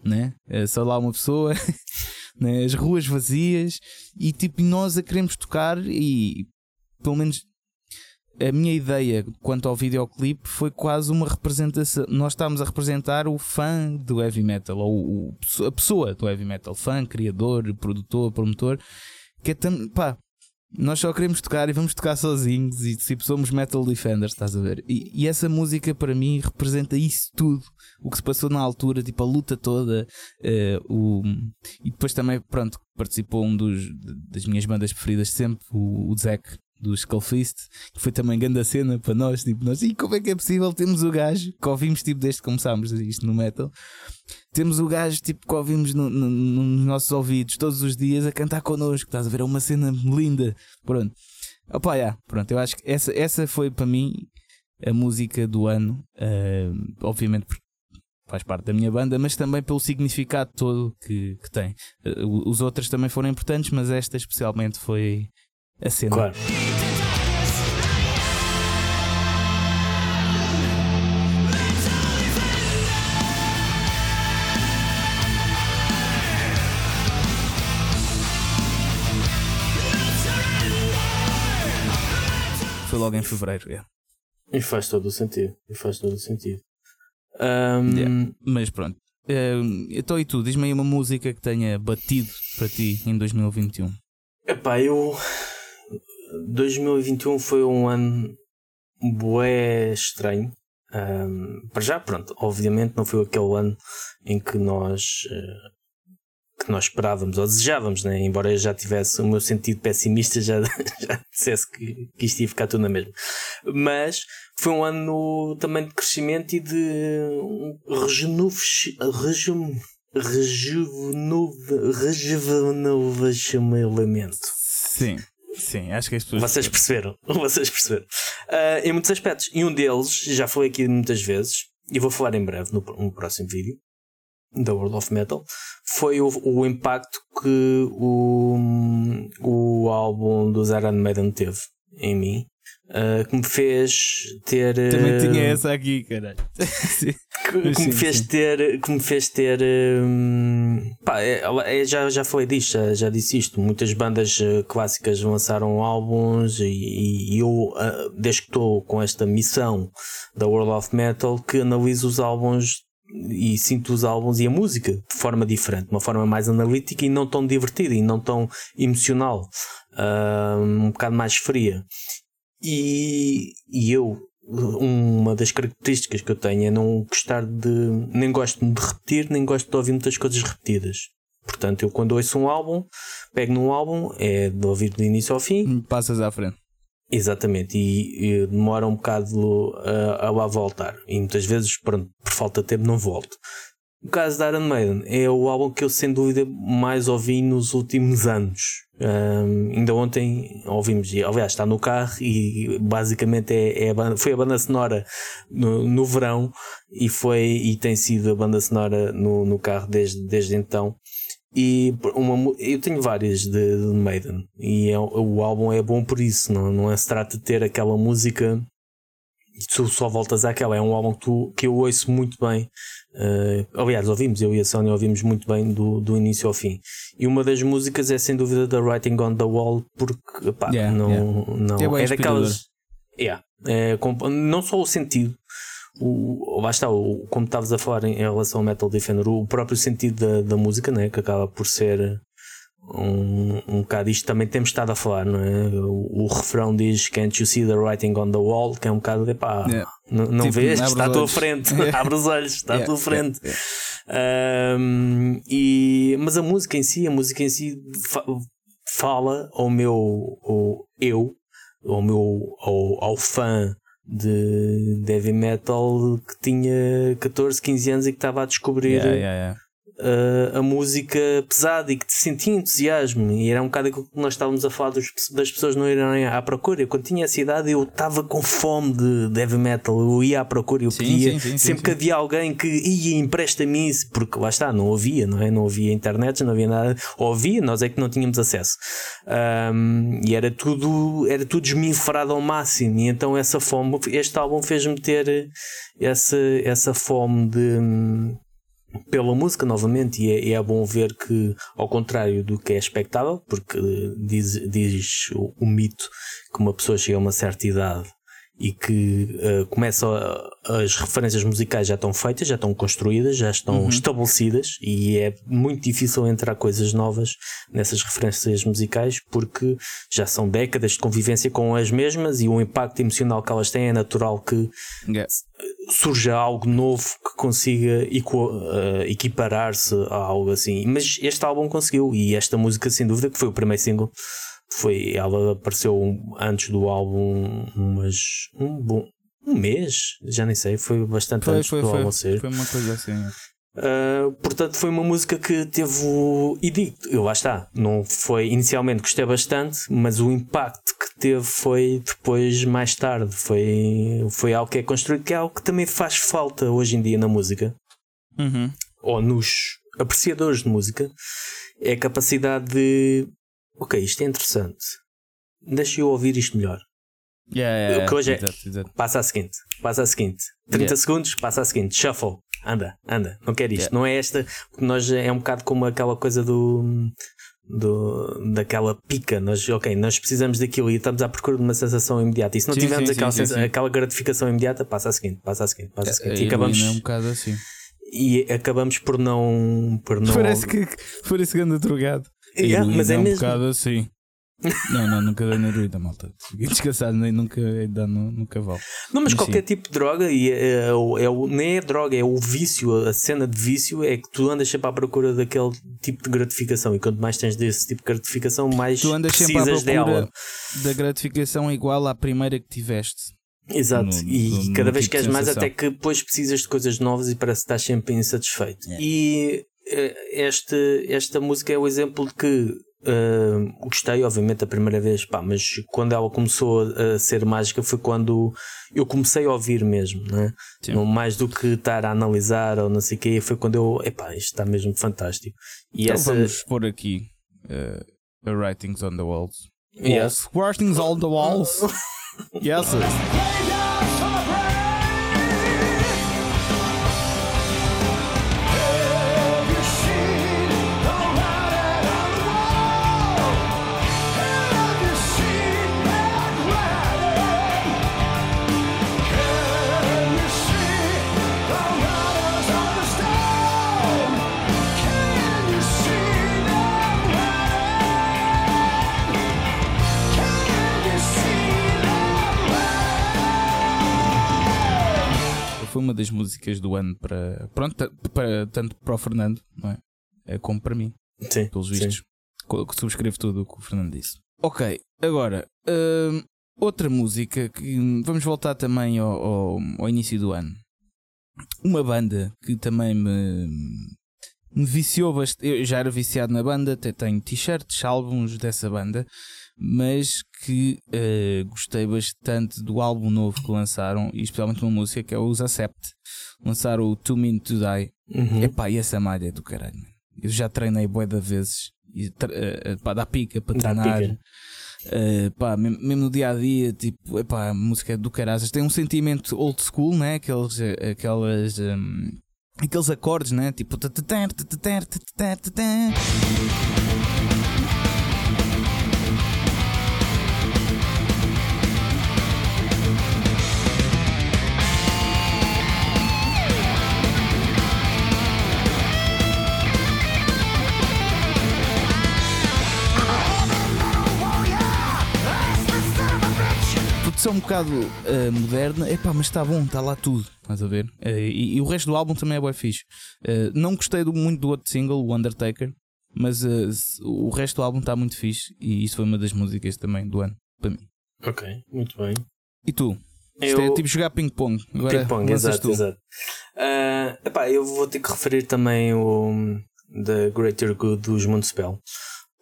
né? É só lá uma pessoa, né? as ruas vazias, e tipo nós a queremos tocar e pelo menos a minha ideia quanto ao videoclipe foi quase uma representação. Nós estávamos a representar o fã do heavy metal, ou o, a pessoa do heavy metal, fã, criador, produtor, promotor, que é tam, pá, nós só queremos tocar e vamos tocar sozinhos e tipo, somos metal defenders, estás a ver? E, e, essa música para mim representa isso tudo, o que se passou na altura, tipo a luta toda, uh, o... e depois também, pronto, participou um dos, das minhas bandas preferidas sempre, o, o Zack do Skullfist, que foi também grande a cena para nós, tipo, nós, e como é que é possível? Temos o gajo que ouvimos tipo desde que começámos isto no metal, temos o gajo tipo que ouvimos no, no, nos nossos ouvidos todos os dias a cantar connosco, estás a ver? É uma cena linda, pronto. Opa, yeah, pronto, eu acho que essa, essa foi para mim a música do ano, uh, obviamente porque faz parte da minha banda, mas também pelo significado todo que, que tem. Uh, os outros também foram importantes, mas esta especialmente foi a cena. Claro. Foi logo em fevereiro, é. E faz todo o sentido. E faz todo o sentido. Um... Yeah. Mas pronto. Uh, então e tu, diz-me aí uma música que tenha batido para ti em 2021. Epá, eu 2021 foi um ano bué estranho. Um, para já, pronto, obviamente não foi aquele ano em que nós uh, que nós esperávamos ou desejávamos, né? embora eu já tivesse o meu sentido pessimista, já, já dissesse que, que isto ia ficar tudo na mesma. Mas foi um ano também de crescimento e de rejuvenescimento. Rejuvenescimento. Sim. Sim, acho que as pessoas. Vocês perceberam. Vocês perceberam. Uh, em muitos aspectos. E um deles, já falei aqui muitas vezes, e vou falar em breve no, no próximo vídeo, da World of Metal, foi o, o impacto que o, o álbum do Iron Maiden teve em mim. Uh, que me fez ter. Também tinha essa aqui, caralho. que, que me fez sim. ter que me fez ter hum, pá, é, é, já, já falei disto, já, já, disse isto muitas bandas clássicas lançaram álbuns e, e eu uh, desde que estou com esta missão da World of Metal que analiso os álbuns e sinto os álbuns e a música de forma diferente, uma forma mais analítica e não tão divertida e não tão emocional, uh, um bocado mais fria. E, e eu uma das características que eu tenho é não gostar de. nem gosto de repetir, nem gosto de ouvir muitas coisas repetidas. Portanto, eu quando ouço um álbum, pego num álbum, é de ouvir do início ao fim. Passas à frente. Exatamente, e, e demora um bocado a, a lá voltar. E muitas vezes, pronto, por falta de tempo, não volto. O caso da Iron Maiden é o álbum que eu, sem dúvida, mais ouvi nos últimos anos. Um, ainda ontem ouvimos, aliás, está no carro e basicamente é, é a banda, foi a banda sonora no, no verão e, foi, e tem sido a banda sonora no, no carro desde, desde então. E uma, eu tenho várias de, de Maiden e é, o álbum é bom por isso, não, não é se trata de ter aquela música tu só voltas àquela. É um álbum que, tu, que eu ouço muito bem Uh, aliás, ouvimos, eu e a Sónia ouvimos muito bem do, do início ao fim. E uma das músicas é sem dúvida da Writing on the Wall, porque pá, yeah, não, yeah. não é, é daquelas. Yeah, é, não só o sentido, o, está, o, como estavas a falar em, em, relação ao Metal Defender, o próprio sentido da, da música, né, que acaba por ser um, um bocado isto também temos estado a falar, não é? O, o refrão diz Can't you see the writing on the wall? Que é um bocado de pá, yeah. não tipo, vês? Está à tua frente, yeah. abre os olhos, está yeah. à tua frente. Um, e, mas a música em si, a música em si fala ao meu ao eu, ao meu ao, ao fã de heavy metal que tinha 14, 15 anos e que estava a descobrir. Uh, a música pesada e que sentia entusiasmo. E era um bocado aquilo que nós estávamos a falar dos, das pessoas não irem à procura. Eu, quando tinha essa idade, eu estava com fome de, de heavy metal. Eu ia à procura, eu Sim, pedia. sim, sim, sempre que havia alguém que ia, empresta-me isso, porque lá está, não havia, não é? Não havia internet, não havia nada. Ou havia, nós é que não tínhamos acesso. Um, e era tudo, era tudo esminfrado ao máximo. E então essa fome, este álbum fez-me ter essa, essa fome de pela música novamente e é, e é bom ver que ao contrário do que é expectável porque diz, diz o, o mito que uma pessoa chega a uma certa idade e que eh, começa as referências musicais já estão feitas, já estão construídas, já estão estabelecidas e é muito difícil entrar coisas novas nessas referências musicais porque já são décadas de convivência com as mesmas e o impacto emocional que elas têm é natural que Yeah. surja algo novo que consiga eh, equiparar-se a algo assim. Mas este álbum conseguiu, e esta música, sem dúvida, que foi o primeiro single, foi, ela apareceu antes do álbum, umas, um, bom, um mês, já nem sei, foi bastante Foi, antes foi, do foi, álbum sair. foi uma coisa assim. Uh, portanto, foi uma música que teve o. E digo, eu lá está, não foi. Inicialmente gostei bastante, mas o impacto que teve foi depois, mais tarde. Foi, foi algo que é construído, que é algo que também faz falta hoje em dia na música, Uhum. ou nos apreciadores de música, é a capacidade de. Ok, isto é interessante, deixa eu ouvir isto melhor. Yeah, yeah, O que hoje é- exato. Passa a seguinte, passa a seguinte. 30 Yeah. segundos, passa a seguinte. Shuffle. Anda, anda. Não quero isto. Yeah. Não é esta. Porque nós é um bocado como aquela coisa do. do daquela pica. Nós, ok, nós precisamos daquilo e estamos à procura de uma sensação imediata. E se não Sim, tivermos sim, aquela, sim, aquela gratificação imediata, passa a seguinte, passa a seguinte, passa a seguinte. A e acabamos, é um bocado assim. e acabamos por não. Por não Parece que parece que anda drogado. Yeah, heroína mas é um mesmo. bocado assim. não, não, nunca dei na heroína, malta. Fiquei descansado, nem nunca dar no, no cavalo. Não, mas Mas qualquer sim. tipo de droga, e é, é é o- nem é droga, é o vício, a cena de vício é que tu andas sempre à procura daquele tipo de gratificação. E quanto mais tens desse tipo de gratificação, mais Tu andas sempre à precisas procura dela. da gratificação igual à primeira que tiveste. Exato. no- e no- no cada vez tipo mais, até que depois precisas de coisas novas e parece que estás sempre insatisfeito. Yeah. E eh, este, esta música é o exemplo de que. eh, gostei, obviamente, a primeira vez, pá, mas quando ela começou a, a ser mágica foi quando eu comecei a ouvir mesmo, né? Não mais do que estar a analisar ou não sei o quê. Foi quando eu, epá, isto está mesmo fantástico. E Então essa, vamos pôr aqui uh, the writings on the walls. Yeah. Walls. Writings on the walls. yes. Foi uma das músicas do ano para, pronto, para, tanto para o Fernando, não é? É como para mim, Sim, pelos sim. vistos. Que Subscrevo tudo o que o Fernando disse. Ok, agora, hum, outra música que hum, vamos voltar também ao, ao, ao início do ano. Uma banda que também me, me viciou bastante. Eu já era viciado na banda, até tenho t-shirts, álbuns dessa banda, mas que eh, gostei bastante do álbum novo que lançaram, e especialmente uma música que é os Accept. Lançaram o Two Minutes to Die. Uhum. Epá, e essa malha é do caralho. mano. Eu já treinei bué de vezes. E, eh, pá, dá pica para treinar. pica. Eh, pá, mesmo, mesmo no dia a dia, tipo, epá, a música é do caraças. Tem um sentimento old school, né? Aqueles, aquelas, hum, aqueles acordes, né? Tipo. Produção um bocado eh, moderna, epá, mas está bom, está lá tudo, estás a ver? Eh, e, e o resto do álbum também é bem fixe. Eh, não gostei do- muito do outro single, o Undertaker. Mas uh, o resto do álbum está muito fixe e isso foi uma das músicas também do ano para mim. Ok, muito bem. E tu? Isto é tipo jogar ping-pong. Ping-pong, exato, tu. exato. Uh, epá, eu vou ter que referir também o The Greater Good dos Municipal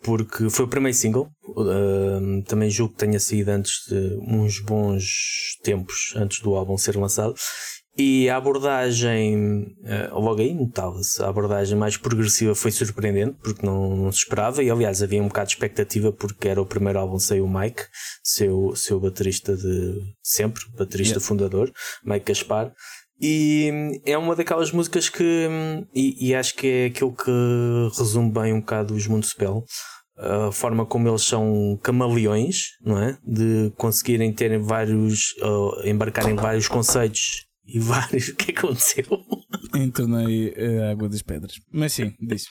porque foi o primeiro single. Uh, também julgo que tenha saído antes de uns bons tempos antes do álbum ser lançado. E a abordagem, uh, logo aí notava-se, a abordagem mais progressiva foi surpreendente, porque não, não, se esperava, e aliás havia um bocado de expectativa, porque era o primeiro álbum sem o Mike, seu, seu baterista de sempre, baterista yeah. fundador, Mike Gaspar. E é uma daquelas músicas que, e, e, acho que é aquilo que resume bem um bocado os Municipal, a forma como eles são camaleões, não é? De conseguirem terem vários, uh, embarcar em vários conceitos e vários. O que aconteceu? Entornei a água das pedras. Mas sim, diz.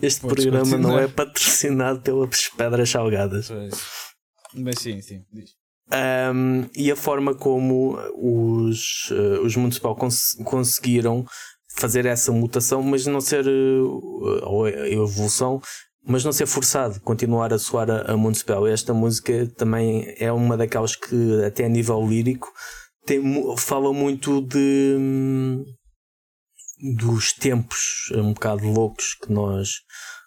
Este Podes programa continuar. não é patrocinado pelas pedras salgadas. Pois. Mas sim, sim, diz. Um, e a forma como os, uh, os Municipal cons conseguiram fazer essa mutação, mas não ser uh, ou evolução, mas não ser forçado, continuar a soar a, a Municipal. Esta música também é uma daquelas que, até a nível lírico, tem, fala muito de hum, dos tempos um bocado loucos que nós,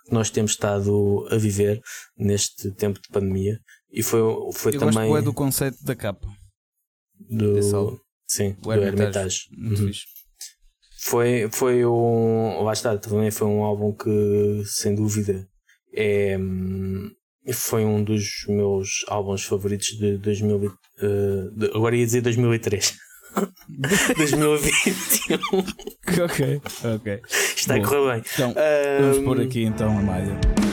que nós temos estado a viver neste tempo de pandemia e foi, foi Eu também. Gosto do conceito da capa. Do, sim, o do Hermitage. Uhum. Foi, foi um. Lá está, também foi um álbum que, sem dúvida, é, foi um dos meus álbuns favoritos de 2000. Uh, de, agora ia dizer 2003. 2021. ok, ok. Está Boa. a correr bem. Então, vamos pôr aqui então a malha.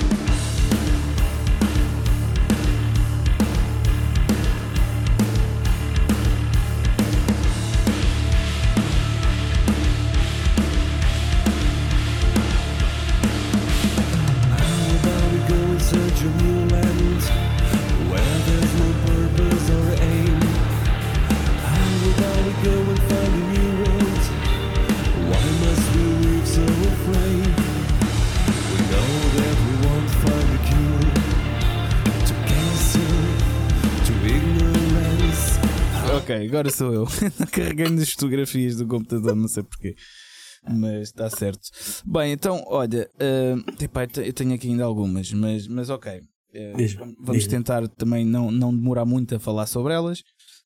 Agora sou eu. Carreguei nas fotografias do computador, não sei porquê. Mas está certo. Bem, então, olha, uh, epá, eu tenho aqui ainda algumas, mas, mas ok. Uh, vamos tentar também não, não demorar muito a falar sobre elas.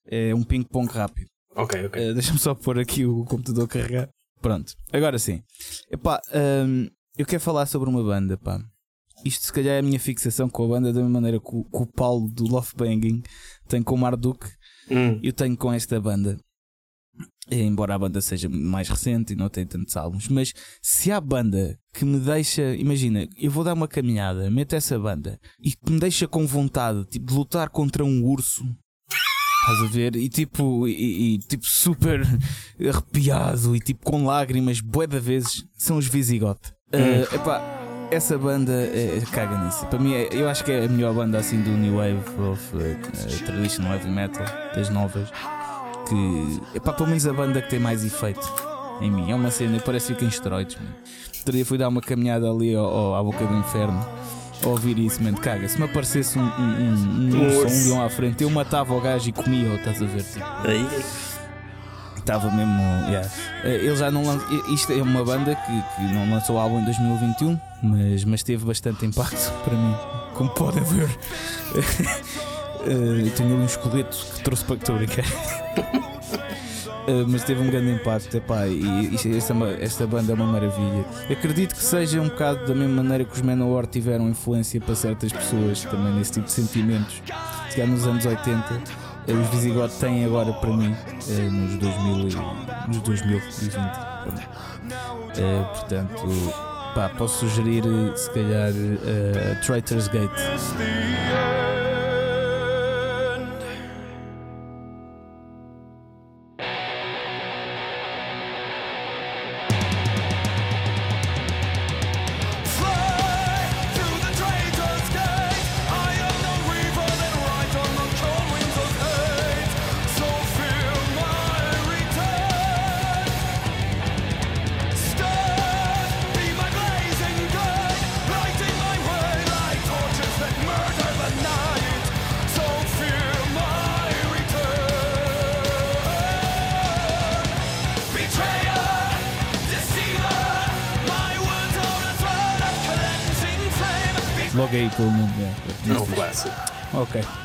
É um ping-pong rápido. Ok, ok. Uh, Deixa-me só pôr aqui o computador carregar. Pronto, agora sim. Epá, eu quero falar sobre uma banda, pá. Isto se calhar é a minha fixação com a banda, da mesma maneira que o, que o Paulo do Love Banging tem com o Marduk hum. eu tenho com esta banda. Embora a banda seja mais recente e não tenha tantos álbuns, mas se há banda que me deixa, imagina, eu vou dar uma caminhada, meto essa banda e que me deixa com vontade tipo, de lutar contra um urso, Estás a ver? E tipo, e, e, tipo super arrepiado e tipo com lágrimas, bué de vezes, são os Visigoth. Uh, epá, essa banda é, caga nisso. Para mim, é, eu acho que é a melhor banda assim do New Wave of uh, Traditional Heavy Metal, das novas. Que, epá, pelo menos a banda que tem mais efeito em mim. É uma cena, parece que em esteroides. Outro dia fui dar uma caminhada ali ao, ao, à boca do inferno. A ouvir isso, mano, caga. Se me aparecesse um, um, um, um, um, um leão à frente, eu matava o gajo e comia, estás a ver? Tipo. Aí estava mesmo. Yeah. Eh, ele já não Isto é uma banda que, que não lançou o álbum em 2021, mas, mas teve bastante impacto para mim, como podem ver. uh, tenho ali um esqueleto que trouxe para a brincar. Uh, mas teve um grande impacto. Epá, e, e esta, esta, banda é uma maravilha. Acredito que seja um bocado da mesma maneira que os Manowar tiveram influência para certas pessoas também nesse tipo de sentimentos. Se calhar nos anos 80 os Visigoth têm agora para mim eh, nos, 2000, nos 2020. Eh, portanto, pá, posso sugerir se calhar uh, Traitor's Gate.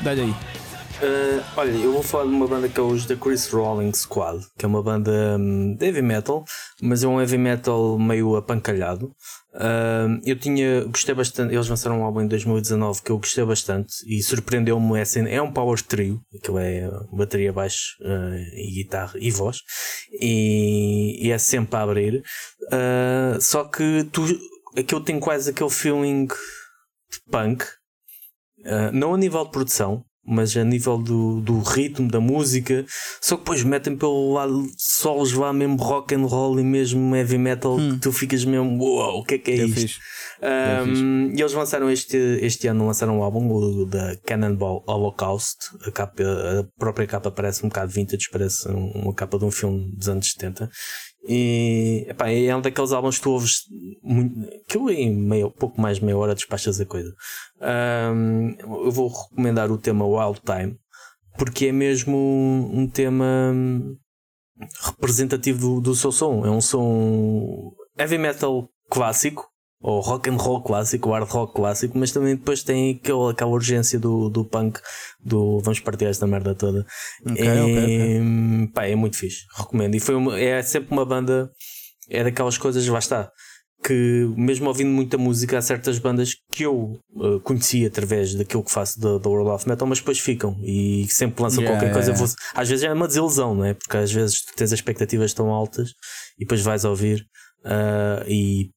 Dá-lhe aí. Uh, olha, eu vou falar de uma banda que é os The Chris Rolling Squad, que é uma banda um, de heavy metal, mas é um heavy metal meio apancalhado. Uh, eu tinha, gostei bastante, eles lançaram um álbum em 2019 que eu gostei bastante e surpreendeu-me. É, é um power trio, aquilo é bateria, baixo uh, e guitarra e voz, e, e é sempre a abrir. só que tu, aquilo tem quase aquele feeling de punk, não a nível de produção, mas a nível do, do ritmo da música, só que depois metem pelo lado solos lá mesmo rock and roll e mesmo heavy metal hum. que tu ficas mesmo, uau, wow, o que é que é, é isto? Um, e eles lançaram este, este ano lançaram um álbum o, da Cannonball Holocaust. A, capa, a própria capa parece um bocado vintage, parece uma capa de um filme dos anos 70. E epá, é um daqueles álbuns que tu ouves muito, eu em meio, pouco mais de meia hora despachas a coisa. Um, eu vou recomendar o tema Wild Time porque é mesmo um, tema representativo do, do seu som. É um som heavy metal clássico, ou rock and roll clássico, hard rock clássico, mas também depois tem aquela, aquela urgência do, do punk, do vamos partir esta merda toda. Okay, e, okay, okay. Pá, é muito fixe, recomendo. E foi uma, é sempre uma banda, é daquelas coisas, lá está, que mesmo ouvindo muita música, há certas bandas que eu uh, conheci através daquilo que faço da World of Metal, mas depois ficam e sempre lançam yeah, qualquer coisa. Yeah. Às vezes é uma desilusão, não é? Porque às vezes tu tens as expectativas tão altas e depois vais ouvir. Uh, e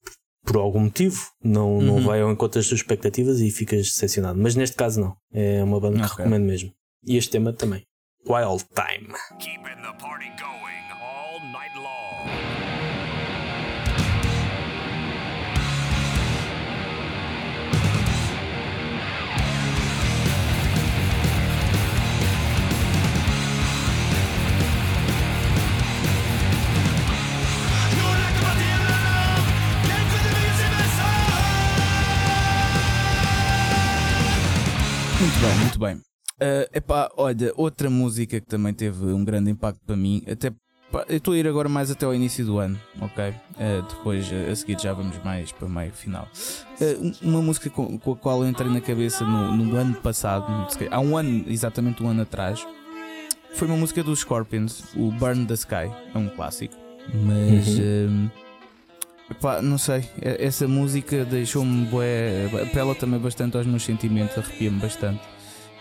por algum motivo, não, uhum. não vai ao encontro das tuas expectativas e ficas decepcionado. Mas neste caso, não. É uma banda okay. que recomendo mesmo. E este tema também. Wild Time. Keeping the party going Muito bem, muito bem. Uh, epá, olha, outra música que também teve um grande impacto para mim, até eu estou a ir agora mais até ao início do ano, ok? Uh, depois uh, a seguir já vamos mais para meio final. Uma música com, com, a qual eu entrei na cabeça no, no, ano passado, há um ano, exatamente um ano atrás, foi uma música dos Scorpions, o Burn the Sky, é um clássico, mas. Uhum. Epá, não sei, essa música deixou-me apela também bastante aos meus sentimentos, arrepia-me bastante.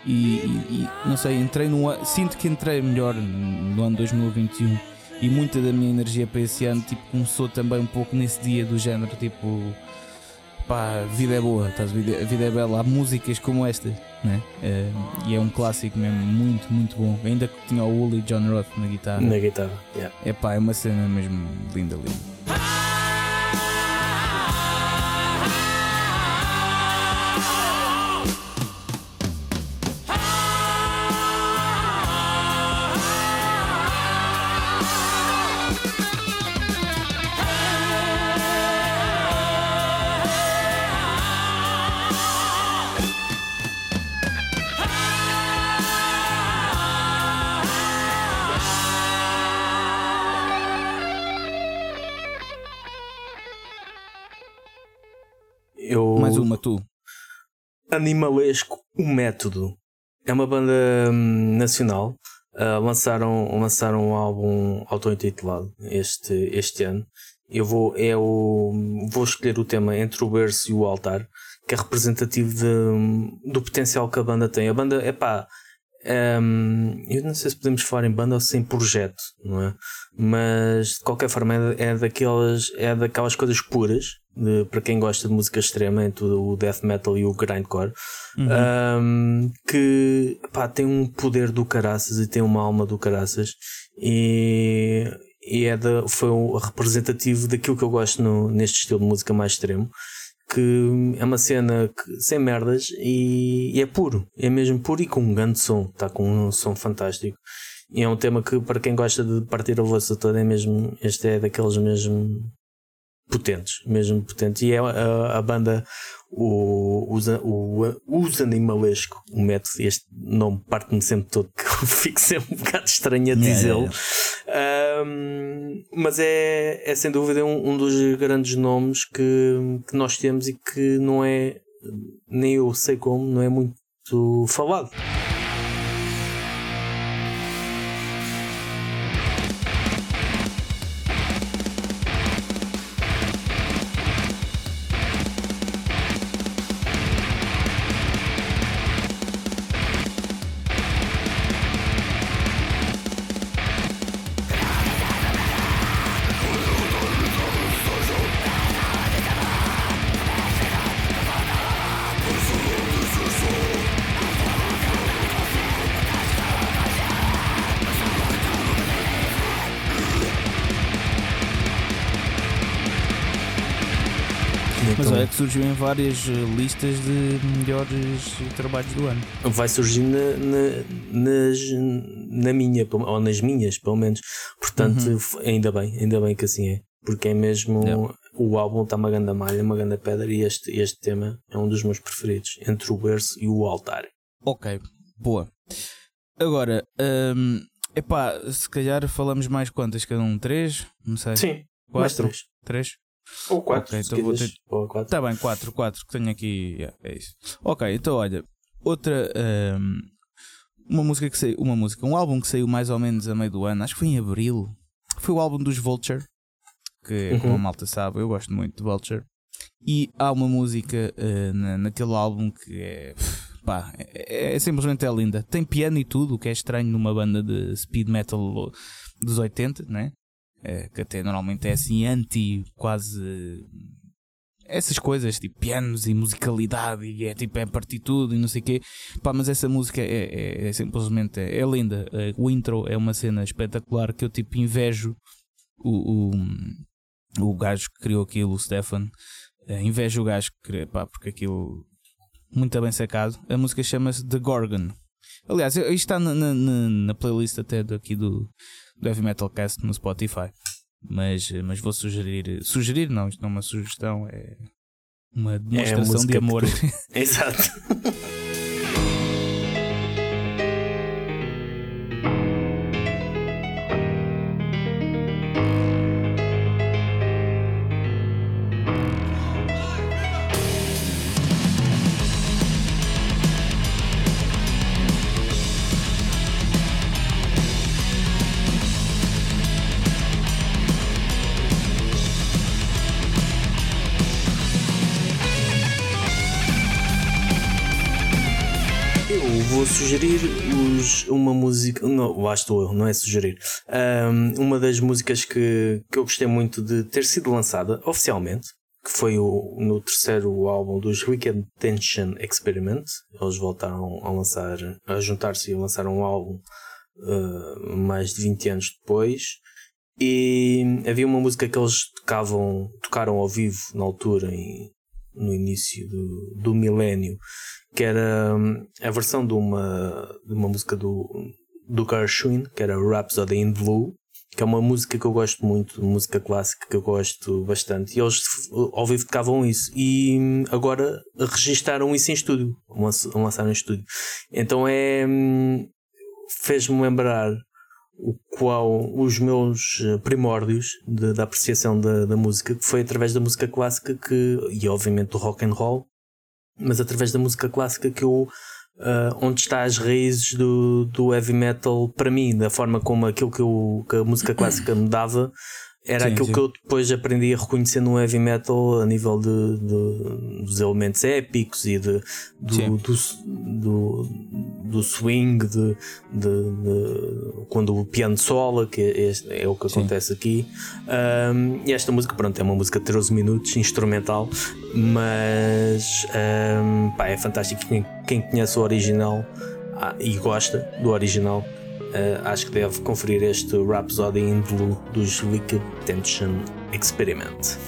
E, e, e, não sei, entrei no sinto que entrei melhor no ano 2021 e muita da minha energia para esse ano tipo, começou também um pouco nesse dia do género, tipo pá, a vida é boa, estás, a, vida, a vida é bela, há músicas como esta, né? É, e é um clássico mesmo, muito, muito bom. Ainda que tinha o Uli John Roth na guitarra. Na guitarra, yeah. É pá, é uma cena mesmo linda, linda. Animalesco, o método. É uma banda hum, nacional. Uh, lançaram, lançaram um álbum auto-intitulado este, este ano. Eu vou, é o, vou escolher o tema entre o berço e o altar, que é representativo de, do potencial que a banda tem. A banda, é pá, um, eu não sei se podemos falar em banda ou sem projeto, não é? Mas de qualquer forma é, é daquelas, é daquelas coisas puras de, para quem gosta de música extrema, entre o death metal e o grindcore, uhum. um, que pá, tem um poder do caraças e tem uma alma do caraças e, e é da, foi o representativo daquilo que eu gosto no, neste estilo de música mais extremo que é uma cena que, sem merdas e, e, é puro, é mesmo puro e com um grande som, está com um som fantástico. E é um tema que, para quem gosta de partir a louça toda, é mesmo, este é daqueles mesmo potentes, mesmo potentes. E é a, a banda, o, o, o, os animalesco, o método, este nome parte-me sempre todo, que eu fico sempre um bocado estranho a dizê-lo. Um, mas é, é sem dúvida um, um dos grandes nomes que, que nós temos e que não é nem eu sei como, não é muito falado. Várias eh, listas de melhores trabalhos do ano. Vai surgir na, na, nas, na minha, ou nas minhas, pelo menos. Portanto, uhum. ainda bem, ainda bem que assim é. Porque é mesmo. O álbum está uma grande malha, uma grande pedra, e este, este tema é um dos meus preferidos, entre o berço e o altar. Ok, boa. Agora, um, epá, se calhar falamos mais quantas cada um? Três? Não sei. Sim, Quatro? mais três. Três? Ou 4. Okay, então vou ter... Está bem, 4, 4 que tenho aqui. Yeah, é isso. Ok, então olha, outra. Um, uma música que saiu. Uma música, um álbum que saiu mais ou menos a meio do ano, acho que foi em abril. Foi o álbum dos Vulture. Que, uhum. como a malta sabe, eu gosto muito de Vulture. E há uma música uh, na, naquele álbum que é. Pá, é, é, simplesmente é linda. Tem piano e tudo, o que é estranho numa banda de speed metal dos 80, né? É, que até normalmente é assim anti quase essas coisas, tipo pianos e musicalidade, e é tipo é partir tudo e não sei o quê. Pá, mas essa música é, é, é simplesmente é, é linda. É, o intro é uma cena espetacular que eu tipo invejo o, o, o gajo que criou aquilo, o Stefan. É, invejo o gajo que criou, pá, porque aquilo muito bem sacado. A música chama-se The Gorgon. Aliás, isto está na, na, na playlist até daqui do, do Heavy Metal Cast no Spotify. Mas, mas vou sugerir. Sugerir não, isto não é uma sugestão, é uma demonstração é de amor. Exato. Uma música. Não, lá estou eu, não é sugerir. Um, uma das músicas que, que eu gostei muito de ter sido lançada oficialmente, que foi o, no terceiro álbum dos Wicked Tension Experiment. Eles voltaram a lançar, a juntar-se e lançaram um álbum uh, mais de 20 anos depois. E havia uma música que eles tocavam, tocaram ao vivo na altura, em, no início do, do milénio, que era hum, a versão de uma, de uma música do, do Gershwin, que era Rhapsody in Blue, que é uma música que eu gosto muito, música clássica que eu gosto bastante. E eles ao vivo tocavam isso. E hum, agora registaram isso em estúdio, lançaram em estúdio. Então é. Hum, fez-me lembrar o qual os meus eh, primórdios de, da apreciação da, da música, foi através da música clássica que, e obviamente do rock and roll, mas através da música clássica que eu Uh, onde está as raízes do, do heavy metal para mim, da forma como aquilo que, eu, que a música clássica me dava era sim, aquilo sim. que eu depois aprendi a reconhecer no heavy metal a nível de, de dos elementos épicos e de, do, do, do, do, swing, de, de, quando o piano sola, que é, é o que acontece sim. aqui. Um, e esta música, pronto, é uma música de 13 minutos, instrumental, mas um, pá, é fantástico. Quem, quem conhece o original ah, e gosta do original uh, acho que deve conferir este Rhapsody in Blue dos Wicked Tension Experiment.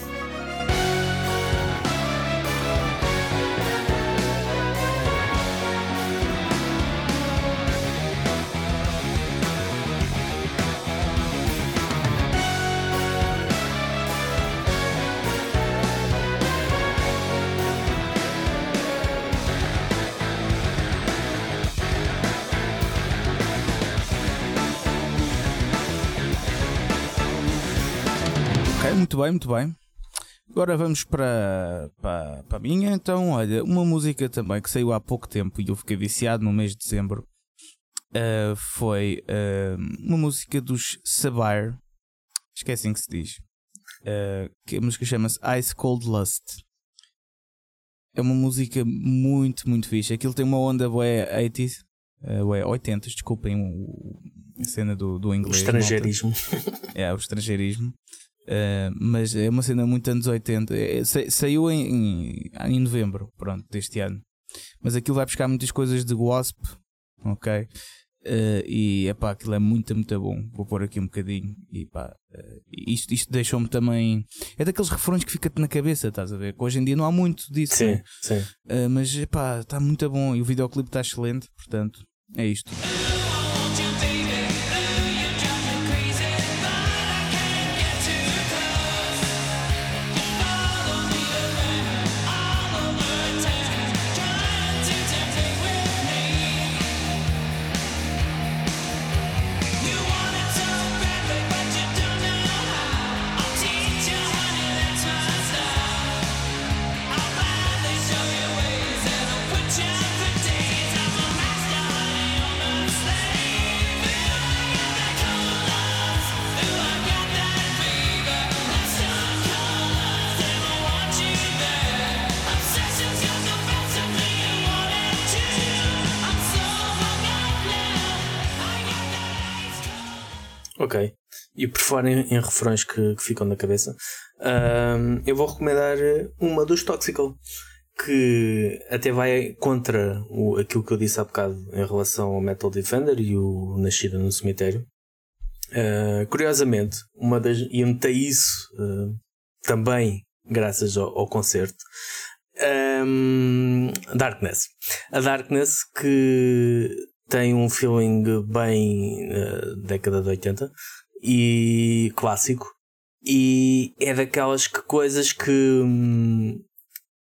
Muito bem, muito bem. Agora vamos para, para, para a minha. Então, olha, uma música também que saiu há pouco tempo e eu fiquei viciado no mês de dezembro. Uh, foi uh, uma música dos Sabire. Esquecem que se diz. Uh, que a música chama-se Ice Cold Lust. É uma música muito, muito fixe. Aquilo tem uma onda boé 80s, uh, 80s, desculpem o, a cena do, do inglês. O estrangeirismo. É, o estrangeirismo. Uh, mas é uma cena muito anos 80. É, sa saiu em, em, em, novembro, pronto, deste ano. Mas aquilo vai buscar muitas coisas de Wasp, ok? Uh, e pá, aquilo é muito, muito bom. Vou pôr aqui um bocadinho. E pá, uh, isto, isto deixou-me também. É daqueles refrões que fica-te na cabeça, estás a ver? Que hoje em dia não há muito disso. Sim, né? sim. Uh, mas pá, está muito bom. E o videoclipe está excelente, portanto, é isto. E por falar em, em refrões que, que, ficam na cabeça, um, eu vou recomendar uma dos Toxical, que até vai contra o, aquilo que eu disse há bocado em relação ao Metal Defender e o Nascida no Cemitério. Uh, curiosamente, uma das, e notei isso uh, também graças ao, ao concerto. Um, Darkness. A Darkness que tem um feeling bem uh, década de 80 e clássico. E é daquelas que, coisas que hum,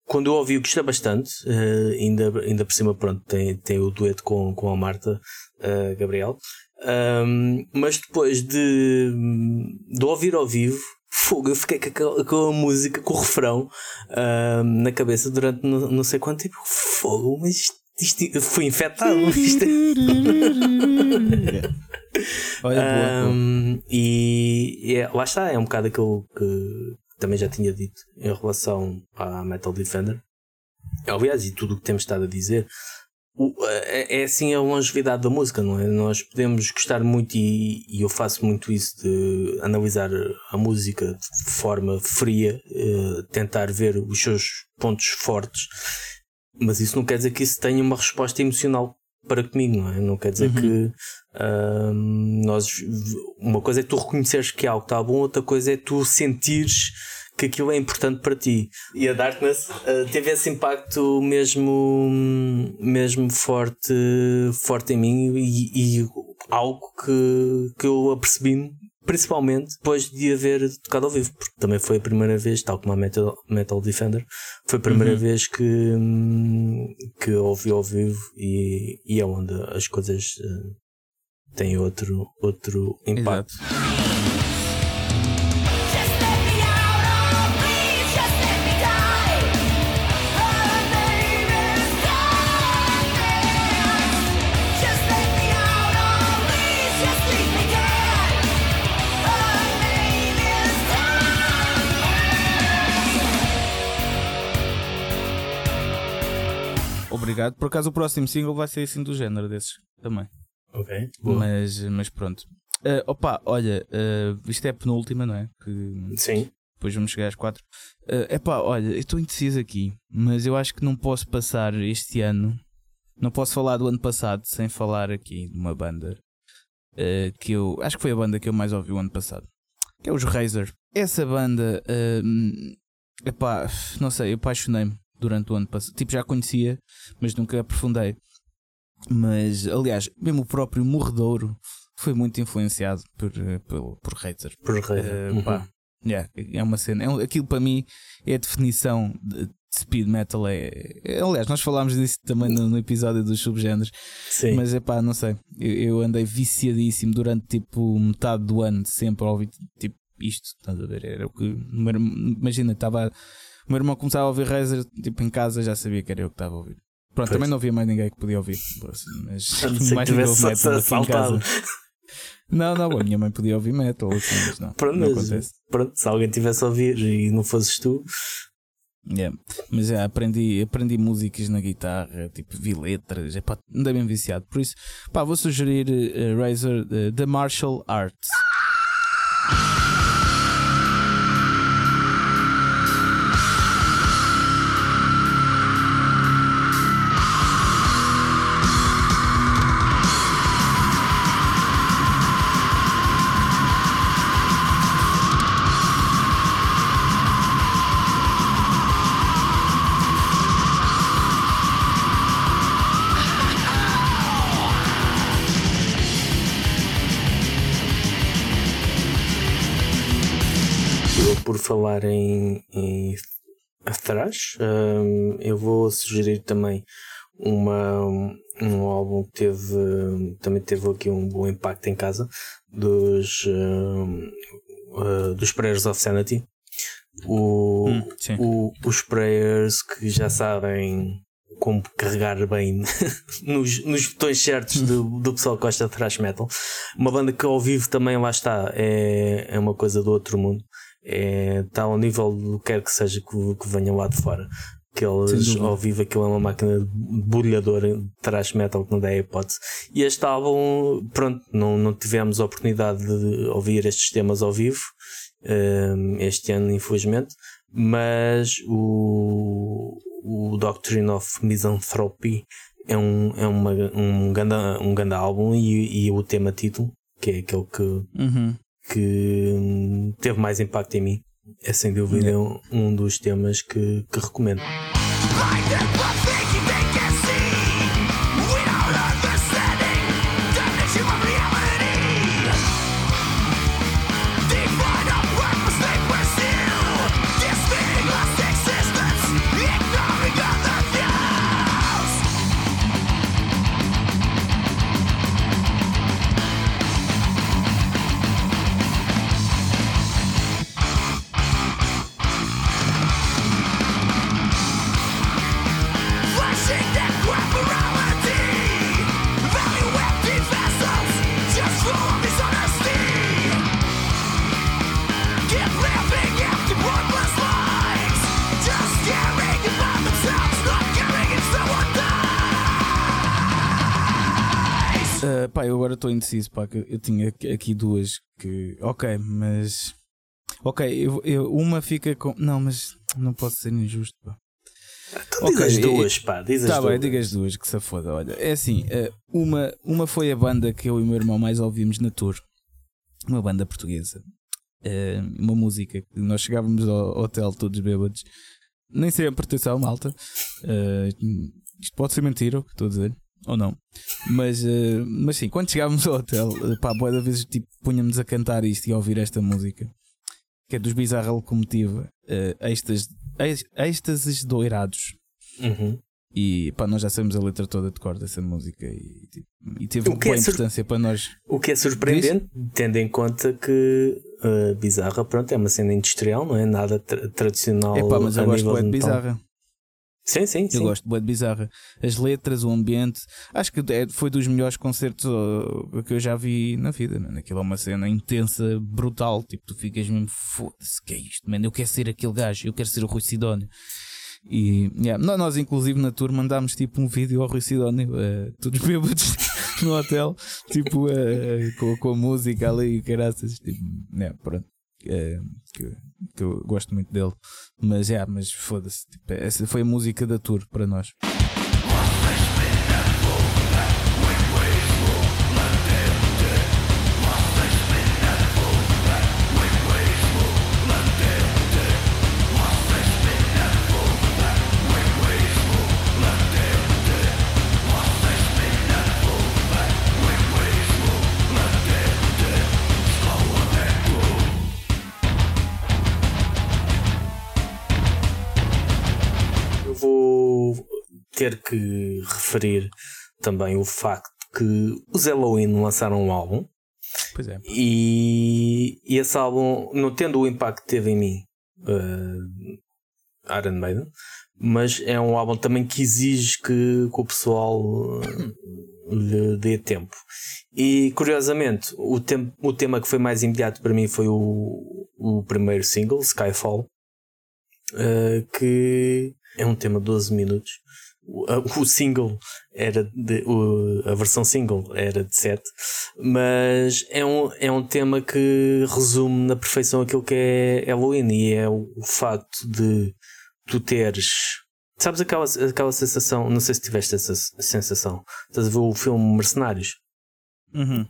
quando eu ouvi gostei bastante. Uh, ainda, ainda por cima pronto tem, tem o dueto com, com a Marta uh, Gabriel. Um, mas depois de, de ouvir ao vivo fogo, eu fiquei com aquela, com a música, com o refrão na cabeça durante não, não sei quanto tempo. Fogo, mas isto isto foi infectado. Isto... Olha, um, E é, lá está, é um bocado aquilo que também já tinha dito em relação à Metal Defender. Aliás, e tudo o que temos estado a dizer, é, é assim a longevidade da música, não é? Nós podemos gostar muito, e, e eu faço muito isso, de analisar a música de forma fria, eh, tentar ver os seus pontos fortes mas isso não quer dizer que isso tenha uma resposta emocional para comigo, não é? Não quer dizer uhum. que nós. Uma coisa é tu reconheceres que algo está bom, outra coisa é tu sentires que aquilo é importante para ti. E a Darkness uh, teve esse impacto mesmo, mesmo forte, forte em mim e, e algo que, que eu apercebi principalmente depois de haver tocado ao vivo, porque também foi a primeira vez, tal como a Metal, Metal Defender, foi a primeira uhum. vez que, que ouvi ao vivo e, e é onde as coisas uh, têm outro, outro impacto. Exato. Obrigado. Por acaso o próximo single vai ser assim do género desses também. Ok. Mas, mas pronto. Uh, opa, olha, uh, isto é a penúltima, não é? Que, Sim. Depois vamos chegar às quatro. Uh, epá, olha, eu estou indeciso aqui, mas eu acho que não posso passar este ano. Não posso falar do ano passado sem falar aqui de uma banda uh, que eu acho que foi a banda que eu mais ouvi o ano passado, que é os Razer. Essa banda, uh, epá, não sei, eu apaixonei-me durante o ano passado. Tipo, já conhecia, mas nunca aprofundei. Mas, aliás, mesmo o próprio Morredouro foi muito influenciado por, eh, por, por Razer. Por Razer. Uh, pá, yeah, é uma cena. É, aquilo para mim é a definição de, de speed metal. É, é, aliás, nós falámos disso também no, no episódio dos subgéneros. Sim. Mas é pá, não sei. Eu, eu, andei viciadíssimo durante tipo metade do ano, sempre a ouvir tipo isto, estás a ver? Era o que. Imagina, estava. O meu irmão começava a ouvir Razer, tipo em casa já sabia que era eu que estava a ouvir. Pronto, pois. também não havia mais ninguém que podia ouvir. Mas mais ninguém ouve metal aqui em casa. Não, não, a minha mãe podia ouvir metal, assim, mas não. Pronto, não acontece. pronto, se alguém tivesse a ouvir e não fosses tu. Yeah. Mas já aprendi, aprendi músicas na guitarra, tipo, vi letras, é pá, andei bem viciado. Por isso, pá, vou sugerir uh, Razor uh, The Martial Arts. Falar em, em thrash, um, eu vou sugerir também uma, um álbum que teve, também teve aqui um bom impacto em casa dos, um, uh, dos Prayers of Sanity. O, hum, o, os Prayers que já sabem como carregar bem nos, nos botões certos do, do pessoal que gosta de thrash metal. Uma banda que ao vivo também lá está, é, é uma coisa do outro mundo é, está ao nível do que quer que seja que, que venham lá de fora. Que eles ao vivo aquilo é uma máquina de thrash metal que não dá hipótese. E este álbum, pronto, não, não tivemos a oportunidade de ouvir estes temas ao vivo um, este ano, infelizmente, mas o, o Doctrine of Misanthropy é um, é uma, um, grande, um grande álbum e, e o tema título, que é aquele que, uhum que hum, teve mais impacto em mim. É sem dúvida um, um dos temas que, que recomendo. Pá, eu agora estou indeciso, pá, que eu tinha aqui duas que. Ok, mas. Ok, eu, eu, uma fica com. Não, mas não posso ser injusto, pá. Então okay, diz as duas, pá, diz as tá duas. bem, diga as duas, que se foda, olha. É assim, eh, uma, uma foi a banda que eu e o meu irmão mais ouvimos na tour. Uma banda portuguesa. Eh, uma música que nós chegávamos ao hotel todos bêbados. Nem sei a proteção, malta. Eh, isto pode ser mentira o que estou a dizer ou não. Mas, uh, mas sim, quando chegávamos ao hotel, uh, pá, boa da vez tipo, punhamos a cantar isto e a ouvir esta música, que é dos Bizarra Locomotiva, uh, êxtases, doirados. Uhum. E pá, nós já sabemos a letra toda de cor dessa música e, tipo, e teve uma boa é importância para nós. O que é surpreendente, Diz? tendo em conta que uh, Bizarra pronto, é uma cena industrial, não é nada tra tradicional. É pá, mas eu gosto de Bizarra. Sim, sim, sim. Eu gosto de Bizarra. As letras, o ambiente. Acho que é, foi dos melhores concertos que eu já vi na vida. Mano. Aquilo é uma cena intensa, brutal. Tipo, tu ficas mesmo, foda-se, que é isto, mano? Eu quero ser aquele gajo, eu quero ser o Rui Sidónio. E yeah, nós, inclusive, na tour mandámos tipo um vídeo ao Rui Sidónio, uh, todos bêbados no hotel, tipo uh, com, com a música ali e caraças. Tipo, yeah, pronto. Uh, que, que, eu gosto muito dele. Mas é, mas foda-se. Tipo, essa foi a música da tour para nós. Ter que referir também o facto que os Halloween lançaram um álbum Pois é. E, e esse álbum, não tendo o impacto que teve em mim, uh, Iron Maiden, mas é um álbum também que exige que, que o pessoal lhe dê tempo. E curiosamente, o, tem, o tema que foi mais imediato para mim foi o, o primeiro single, Skyfall, uh, que é um tema de 12 minutos. O, o single era de, o, a versão single era de 7, mas é um, é um tema que resume na perfeição aquilo que é Halloween e é o, o facto de tu teres Sabes aquela, aquela sensação? Não sei se tiveste essa sensação. Estás a ver o filme Mercenários? Uhum.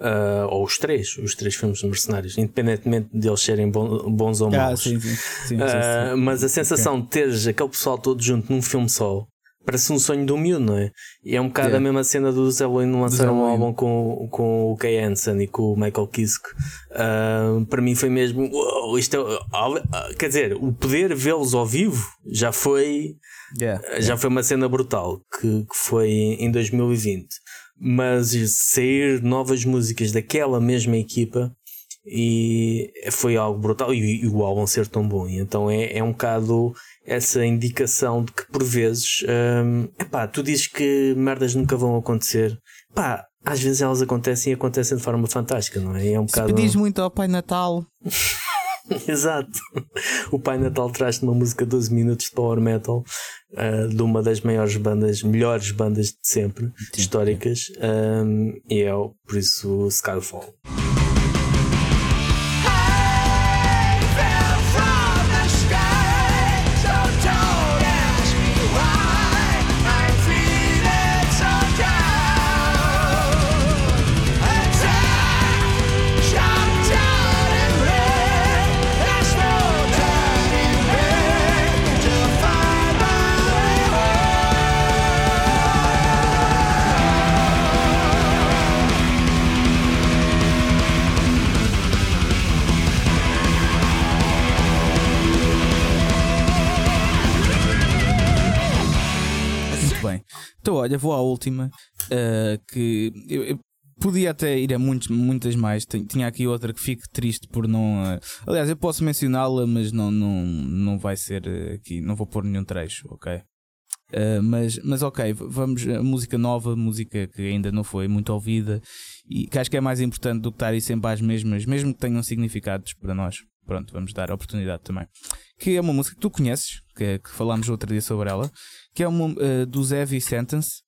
Uh, ou os três, os três filmes de mercenários, independentemente de eles serem bons ou ah, maus. Ah, sim, sim. sim, uh, mas a sensação okay. de teres aquele pessoal todo junto num filme só parece um sonho do miúdo, não é? E é um bocado yeah. a mesma cena do Zé não lançaram um álbum com, com o Kay Hansen e com o Michael Kiske. Uh, para mim foi mesmo, wow, isto é, quer dizer, o poder vê-los ao vivo já foi, yeah. já yeah. foi uma cena brutal que, que foi em 2020 mas sair novas músicas daquela mesma equipa e foi algo brutal e, e o álbum ser tão bom e então é, é um bocado essa indicação de que por vezes hum, epá, tu dizes que merdas nunca vão acontecer pá, às vezes elas acontecem e acontecem de forma fantástica, não é? é um Se bocado... pedis muito ao Pai Natal Exato. O Pai Natal traz-te uma música de 12 minutos de power metal uh, de uma das maiores bandas, melhores bandas de sempre, sim, históricas, sim. Um, e é por isso Skyfall. Olha, vou à última. Uh, que eu, eu, podia até ir a muitos, muitas mais. Tinha aqui outra que fico triste por não. Uh, aliás, eu posso mencioná-la, mas não, não, não vai ser aqui. Não vou pôr nenhum trecho, ok? Uh, mas, mas ok, vamos. A música nova, música que ainda não foi muito ouvida e que acho que é mais importante do que estar aí sempre às mesmas, mesmo que tenham significados para nós. Pronto, vamos dar a oportunidade também. Que é uma música que tu conheces, que, que falámos outro dia sobre ela, que é uma uh, do Heavy Sentence.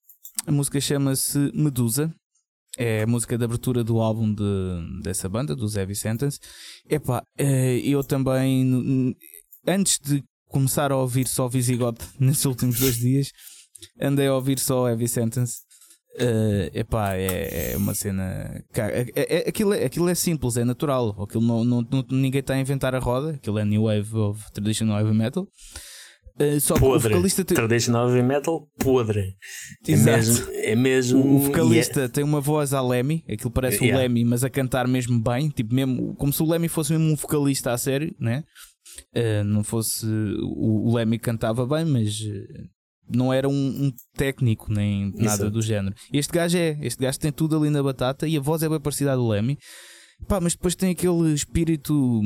A música chama-se Medusa. É a música de abertura do álbum de, dessa banda, do Heavy Sentence. Epá, uh, eu também, antes de começar a ouvir só Visigoth nesses últimos dois dias, andei a ouvir só Heavy Sentence Uh, epá, é, é uma cena. É, é, é, aquilo, é, aquilo é simples, é natural. Aquilo não, não, não, ninguém está a inventar a roda. Aquilo é New Wave of Traditional Heavy Metal. Uh, só podre. que o vocalista tem... Traditional Heavy Metal podre. É mesmo, é mesmo. O, vocalista yeah. tem uma voz a Lemmy, aquilo parece yeah. o Lemmy, mas a cantar mesmo bem, tipo mesmo, como se o Lemmy fosse mesmo um vocalista a sério, né? Uh, não fosse o, o Lemmy cantava bem, mas não era um, um técnico nem Isso. nada do género. Este gajo é, este gajo tem tudo ali na batata e a voz é bem parecida à do Lemmy. Pá, mas depois tem aquele espírito.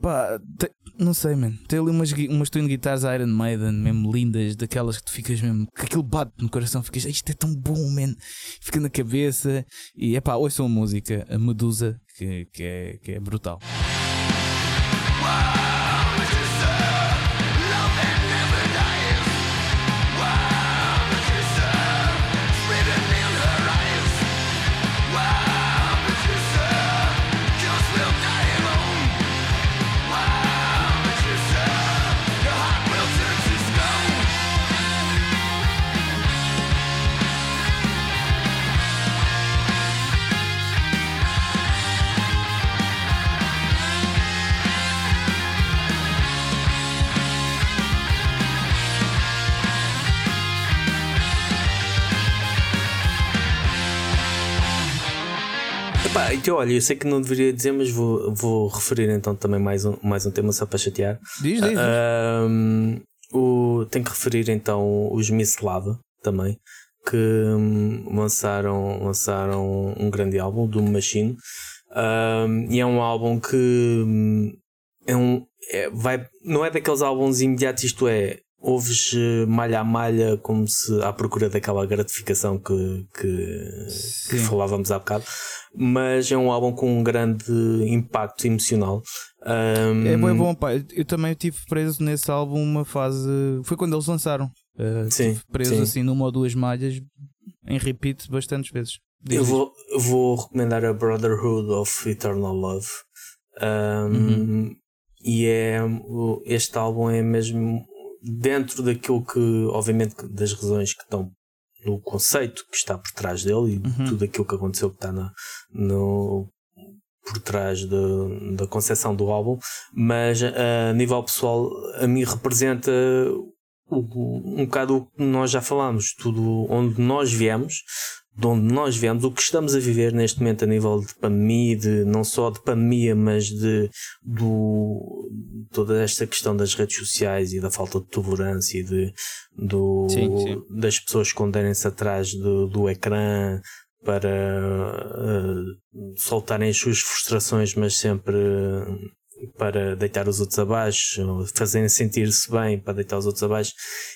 Pá, tem, não sei, mano. Tem ali umas, umas twin guitarras Iron Maiden, mesmo lindas, daquelas que tu ficas mesmo. que aquilo bate no coração, ficas, isto é tão bom, man. Fica na cabeça. E é pá, ouçam a música, a Medusa, que, que, é, que é brutal. Pá, então olha, eu sei que não deveria dizer, mas vou, vou referir então também mais um, mais um tema só para chatear. Diz, diz. Uh, o, tenho que referir então os Miss Lava também, que hum, lançaram, lançaram um grande álbum do Machine. Um, e é um álbum que hum, é um, é, vai, não é daqueles álbuns imediatos, isto é, ouves eh, malha a malha como se à procura daquela gratificação que, que, que, falávamos há bocado, mas é um álbum com um grande impacto emocional. Um... É bom, é bom, pá. Eu também estive preso nesse álbum uma fase. Foi quando eles lançaram. Uh, sim, preso sim. assim numa ou duas malhas em repeat bastantes vezes. Eu vou, vou recomendar a Brotherhood of Eternal Love. Um, uhum. E é este álbum é mesmo dentro daquilo que, obviamente, das razões que estão no conceito que está por trás dele e uhum. tudo aquilo que aconteceu que está na, no, por trás de, da concepção do álbum, mas a nível pessoal, a mim representa um bocado o que nós já falámos, tudo onde nós viemos, de onde nós viemos, o que estamos a viver neste momento a nível de pandemia, de, não só de pandemia, mas de do, toda esta questão das redes sociais e da falta de tolerância e de, do, sim, sim. das pessoas esconderem-se atrás do, do ecrã para uh, soltarem as suas frustrações, mas sempre para deitar os outros abaixo, fazerem sentir-se bem para deitar os outros abaixo.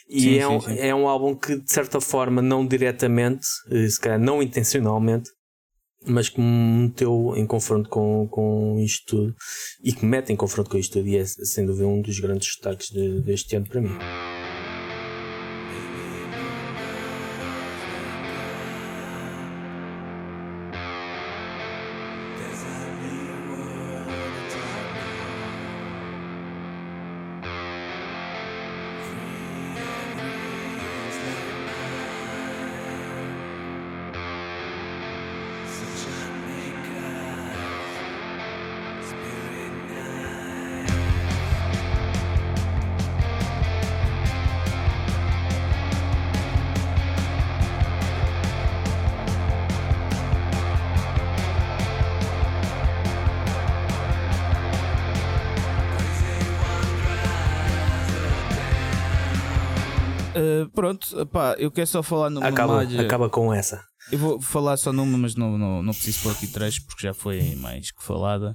E sim, é, um, sim, sim. é um álbum que, de certa forma, não diretamente, eh, se calhar não intencionalmente, mas que me meteu em confronto com, com isto tudo e que me mete em confronto com isto tudo, e é sem dúvida um dos grandes destaques de, deste ano para mim. Pá, eu quero só falar numa acaba, malha. Acaba com essa. Eu vou falar só numa, mas não, não, não preciso pôr aqui três porque já foi mais que falada.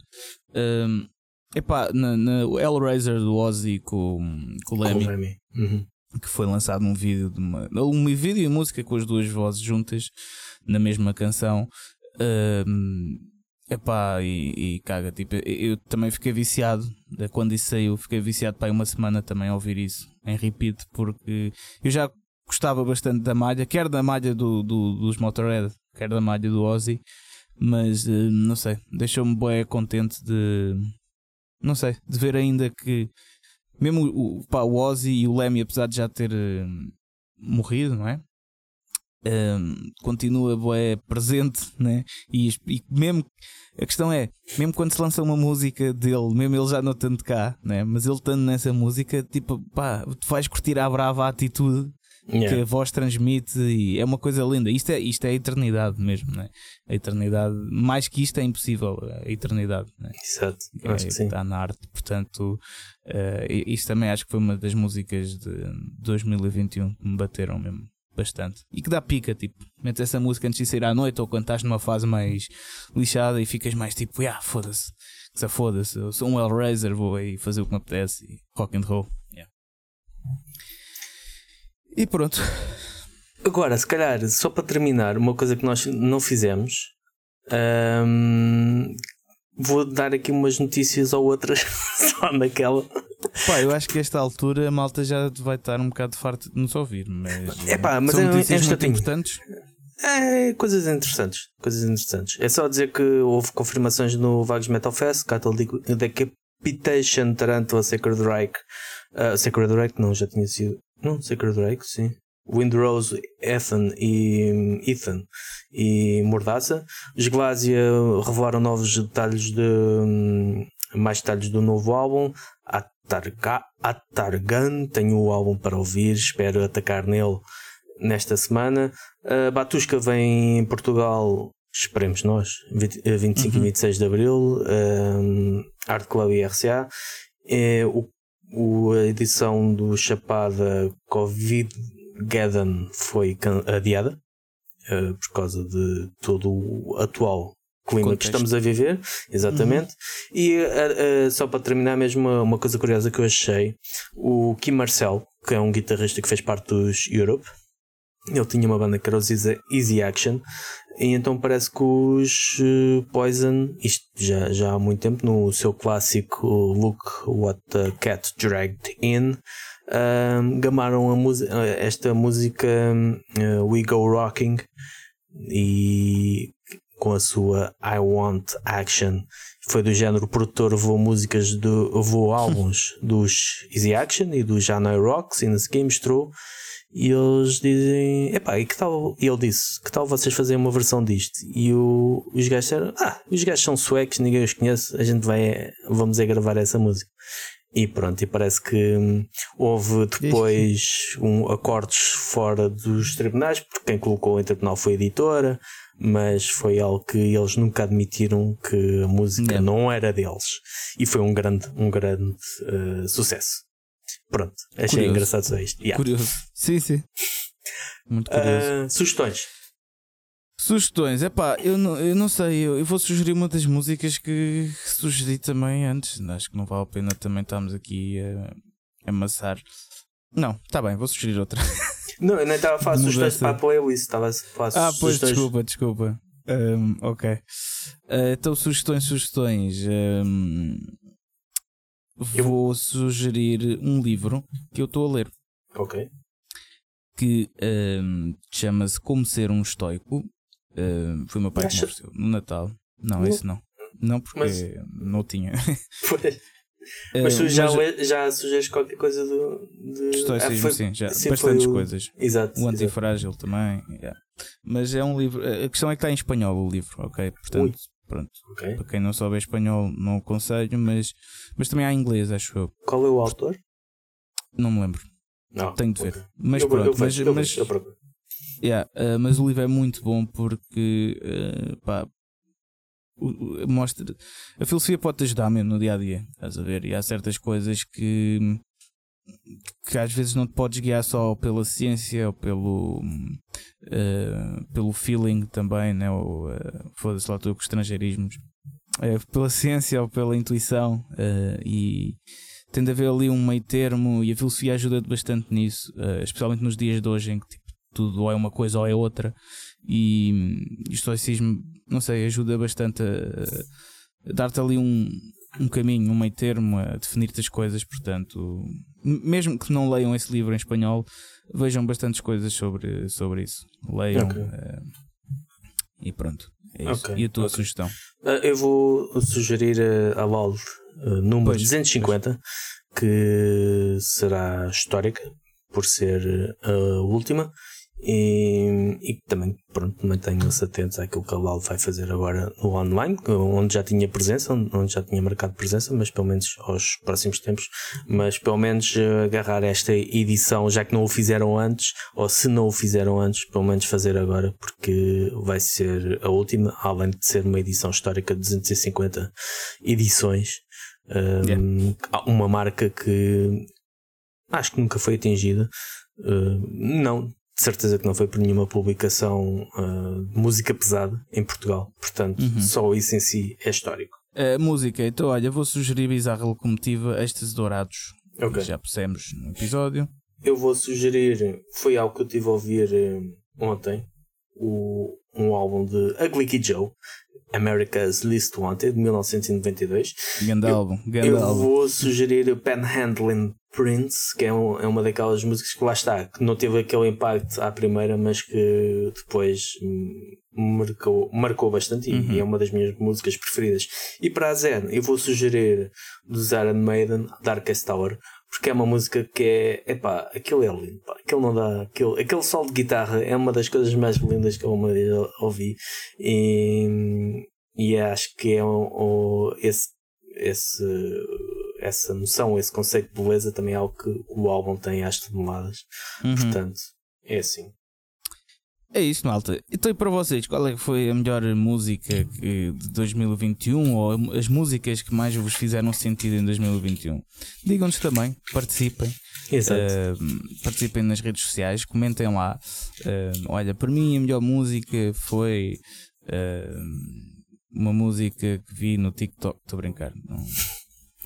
Um, epá, na, na Hellraiser do Ozzy com, com o Lemmy, uhum. que foi lançado um vídeo de uma, um vídeo e música com as duas vozes juntas na mesma canção. Um, Epá, e, e caga, tipo, eu também fiquei viciado quando isso saiu, fiquei viciado para uma semana também a ouvir isso em repeat, porque eu já gostava bastante da malha, quer da malha do, do, dos Motorhead, quer da malha do Ozzy, mas eh, não sei, deixou-me bem contente de não sei, de ver ainda que mesmo o, pá, o Ozzy e o Lemmy, apesar de já ter uh, morrido, não é? um, continua bué, presente, né? E, e, mesmo a questão é, mesmo quando se lança uma música dele, mesmo ele já não tanto cá, né? Mas ele estando nessa música, tipo, pá, tu vais curtir a brava a atitude yeah. que a voz transmite e é uma coisa linda. Isto é, isto é a eternidade mesmo, né? A eternidade, mais que isto é impossível, a eternidade, né? Exato, é, acho que sim. Está na arte, portanto, uh, isto também acho que foi uma das músicas de 2021 que me bateram mesmo bastante. E que dá pica, tipo, metes essa música antes de sair à noite ou quando estás numa fase mais lixada e ficas mais tipo, ah, foda-se, que foda-se, eu sou um Hellraiser, vou aí fazer o que me apetece e rock and roll. E pronto. Agora, se calhar, só para terminar, uma coisa que nós não fizemos. Hum, vou dar aqui umas notícias ou outras só naquela. Pá, eu acho que a esta altura a malta já vai estar um bocado farta de nos ouvir, mas, é pá, mas são é, notícias é muito importantes. É, coisas interessantes, coisas interessantes. É só dizer que houve confirmações no Vagos Metal Fest, Cattle Decapitation Taranto a Sacred Reich. Uh, Sacred Reich não, já tinha sido. Não, Sacred Reich, sim. Windrose, Ethan e Ethan e Mordaça. Os Glasia revelaram novos detalhes de hum, mais detalhes do novo álbum. Atarga, Atargan, tenho o álbum para ouvir, espero atacar nele nesta semana. A Batusca vem em Portugal, esperemos nós, 20, 25 uhum. e 26 de Abril. Um, Art Club e RCA. É, o, o, a edição do Chapada Covid Gaddon foi adiada uh, por causa de todo o atual clima Contexto. que estamos a viver, exatamente. Uhum. E uh, uh, só para terminar, mesmo uma, uma, coisa curiosa que eu achei: o Kim Marcel, que é um guitarrista que fez parte dos Europe, ele tinha uma banda que era os Easy Action, e então parece que os uh, Poison, isto já, já há muito tempo, no seu clássico Look What the Cat Dragged In, uh, gamaram a esta música uh, We Go Rocking e com a sua I Want Action. Foi do género produtor, levou músicas, do, levou álbuns dos Easy Action e do Janai Rocks e não sei quem mostrou. E eles dizem, epá, e que tal? E ele disse, que tal vocês fazerem uma versão disto? E o, os gajos disseram, ah, os gajos são suecos, ninguém os conhece, a gente vai, vamos é gravar essa música. E pronto, e parece que hum, houve depois um, acordos fora dos tribunais, porque quem colocou em tribunal foi a editora, mas foi algo que eles nunca admitiram que a música não, não era deles. E foi um grande, um grande uh, sucesso. Pronto, achei curioso. engraçado só isto. Yeah. Curioso. Sim, sim. Muito curioso. Uh, sugestões. Sugestões, é pá, eu não, eu não sei, eu, eu, vou sugerir uma das músicas que sugeri também antes. Acho que não vale a pena também estarmos aqui a, amassar. Não, tá bem, vou sugerir outra. Não, eu nem estava a fazer sugestões para a playlist, estava a fazer Ah, pois, sugestões. desculpa, desculpa. Um, ok. Uh, então, sugestões, sugestões. Um, vou sugerir um livro que eu estou a ler. Ok. Que um, chama-se Como Ser um Estoico. Uh, foi o meu pai que me ofereceu no Natal. Não, não, esse não. Não, porque mas... não tinha. Mas tu já, mas... já sugeres qualquer coisa do. De... Estoicismo, ah, foi... sim, já. Sim, bastantes o... coisas. Exato. O Antifrágil exato. também. Yeah. Mas é um livro. A questão é que está em espanhol o livro, ok? Portanto, Ui. Pronto. Okay. Para quem não souber espanhol, não aconselho, mas, mas também há inglês, acho eu. Qual é o autor? Não me lembro. Não, Tenho de ver. Mas eu, pronto, eu mas, eu mas, eu yeah, uh, mas o livro é muito bom porque uh, pá, mostra a filosofia pode te ajudar mesmo no dia a dia, estás a ver? E há certas coisas que que às vezes não te podes guiar só pela ciência ou pelo uh, pelo feeling também, né? ou uh, foda-se lá tu com estrangeirismos, uh, pela ciência ou pela intuição uh, e tem de haver ali um meio termo e a filosofia ajuda-te bastante nisso, especialmente nos dias de hoje em que tipo, tudo ou é uma coisa ou é outra e, e o estoicismo, não sei, ajuda bastante a, a dar-te ali um, um caminho, um meio termo, a definir-te as coisas. Portanto, mesmo que não leiam esse livro em espanhol, vejam bastantes coisas sobre, sobre isso. Leiam okay. uh, e pronto. É isso. Okay. E a tua okay. sugestão? Uh, eu vou sugerir a, a LOL uh, número pois, 250, pois. que será histórica por ser a última e, e também, pronto, mantenham-se atentos àquilo que a LOL vai fazer agora no online, onde já tinha presença, onde já tinha marcado presença, mas pelo menos aos próximos tempos, mas pelo menos eh, agarrar esta edição, já que não o fizeram antes, ou se não o fizeram antes, pelo menos fazer agora, porque vai ser a última, além de ser uma edição histórica de 250 edições. Um, yeah. Uma marca que acho que nunca foi atingida. Uh, não, de certeza que não foi por nenhuma publicação uh, de música pesada em Portugal. Portanto, uhum. só isso em si é histórico. A música, então, olha, vou sugerir Bizarra Locomotiva Estes Dourados. Okay. Já pusemos no episódio. Eu vou sugerir, foi algo que eu tive a ouvir uh, ontem, o, um álbum de Ugly Kid Joe, America's Least Wanted, de 1992. Grande álbum, grande eu álbum. vou sugerir o Panhandling Prince, que é, um, é uma daquelas músicas que lá está, que não teve aquele impacto à primeira, mas que depois marcou, marcou bastante uhum. e é uma das minhas músicas preferidas. E para a Zen, eu vou sugerir do Iron Maiden Darkest Tower, porque é uma música que é, epá, aquilo é lindo, pá, aquilo não dá, aquilo, aquele solo de guitarra é uma das coisas mais lindas que eu uma vez ouvi e, e acho que é um, um, esse, esse essa noção, esse conceito de beleza também é algo que o álbum tem às toneladas. Uhum. Portanto, é assim. É isso, malta. Então, e para vocês, qual é que foi a melhor música de 2021 ou as músicas que mais vos fizeram sentido em 2021? Digam-nos também, participem. Exato. Uh, participem nas redes sociais, comentem lá. Uh, olha, para mim a melhor música foi uma música que vi no TikTok. Estou a brincar. Não,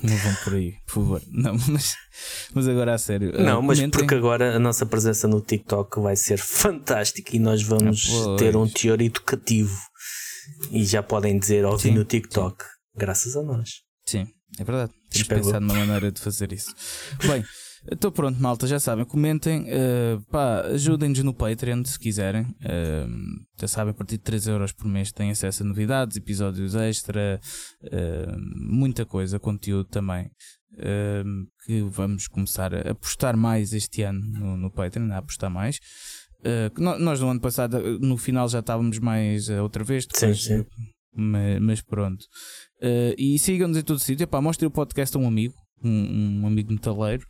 não vão por aí, por favor. Não, mas, mas agora a sério. Não, mas comentem. porque agora a nossa presença no TikTok vai ser fantástica e nós vamos ah, ter um teor educativo. E já podem dizer ouvir no TikTok, sim. graças a nós. Sim, é verdade. Temos Espero. pensado numa maneira de fazer isso. Bem, estou pronto, malta. Já sabem, comentem. Uh, pá, ajudem-nos no Patreon se quiserem. Uh, já sabem, a partir de 3 euros por mês têm acesso a novidades, episódios extra, uh, muita coisa, conteúdo também. que vamos começar a apostar mais este ano no, no Patreon, a apostar mais. nós no ano passado, no final, já estávamos mais outra vez. Depois, sim, sim. Mas, mas pronto. E sigam-nos em todo sítio. Mostrem o podcast a um amigo, um, um amigo metaleiro,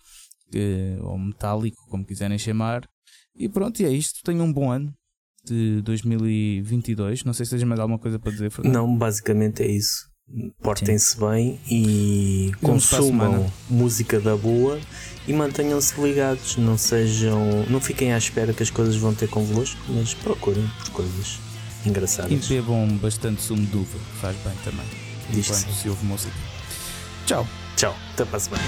ou metálico, como quiserem chamar. E pronto, e é isto. Tenham um bom ano de 2022. Não sei se tens mais alguma coisa para dizer, Fernando. Não, basicamente é isso. Portem-se bem e consumam música da boa e mantenham-se ligados. Não sejam. Não fiquem à espera que as coisas vão ter convosco, mas procurem por coisas engraçadas. E bebam bastante sumo de uva, faz bem também. Diz se ouve música. Tchau. Tchau. Até para a semana.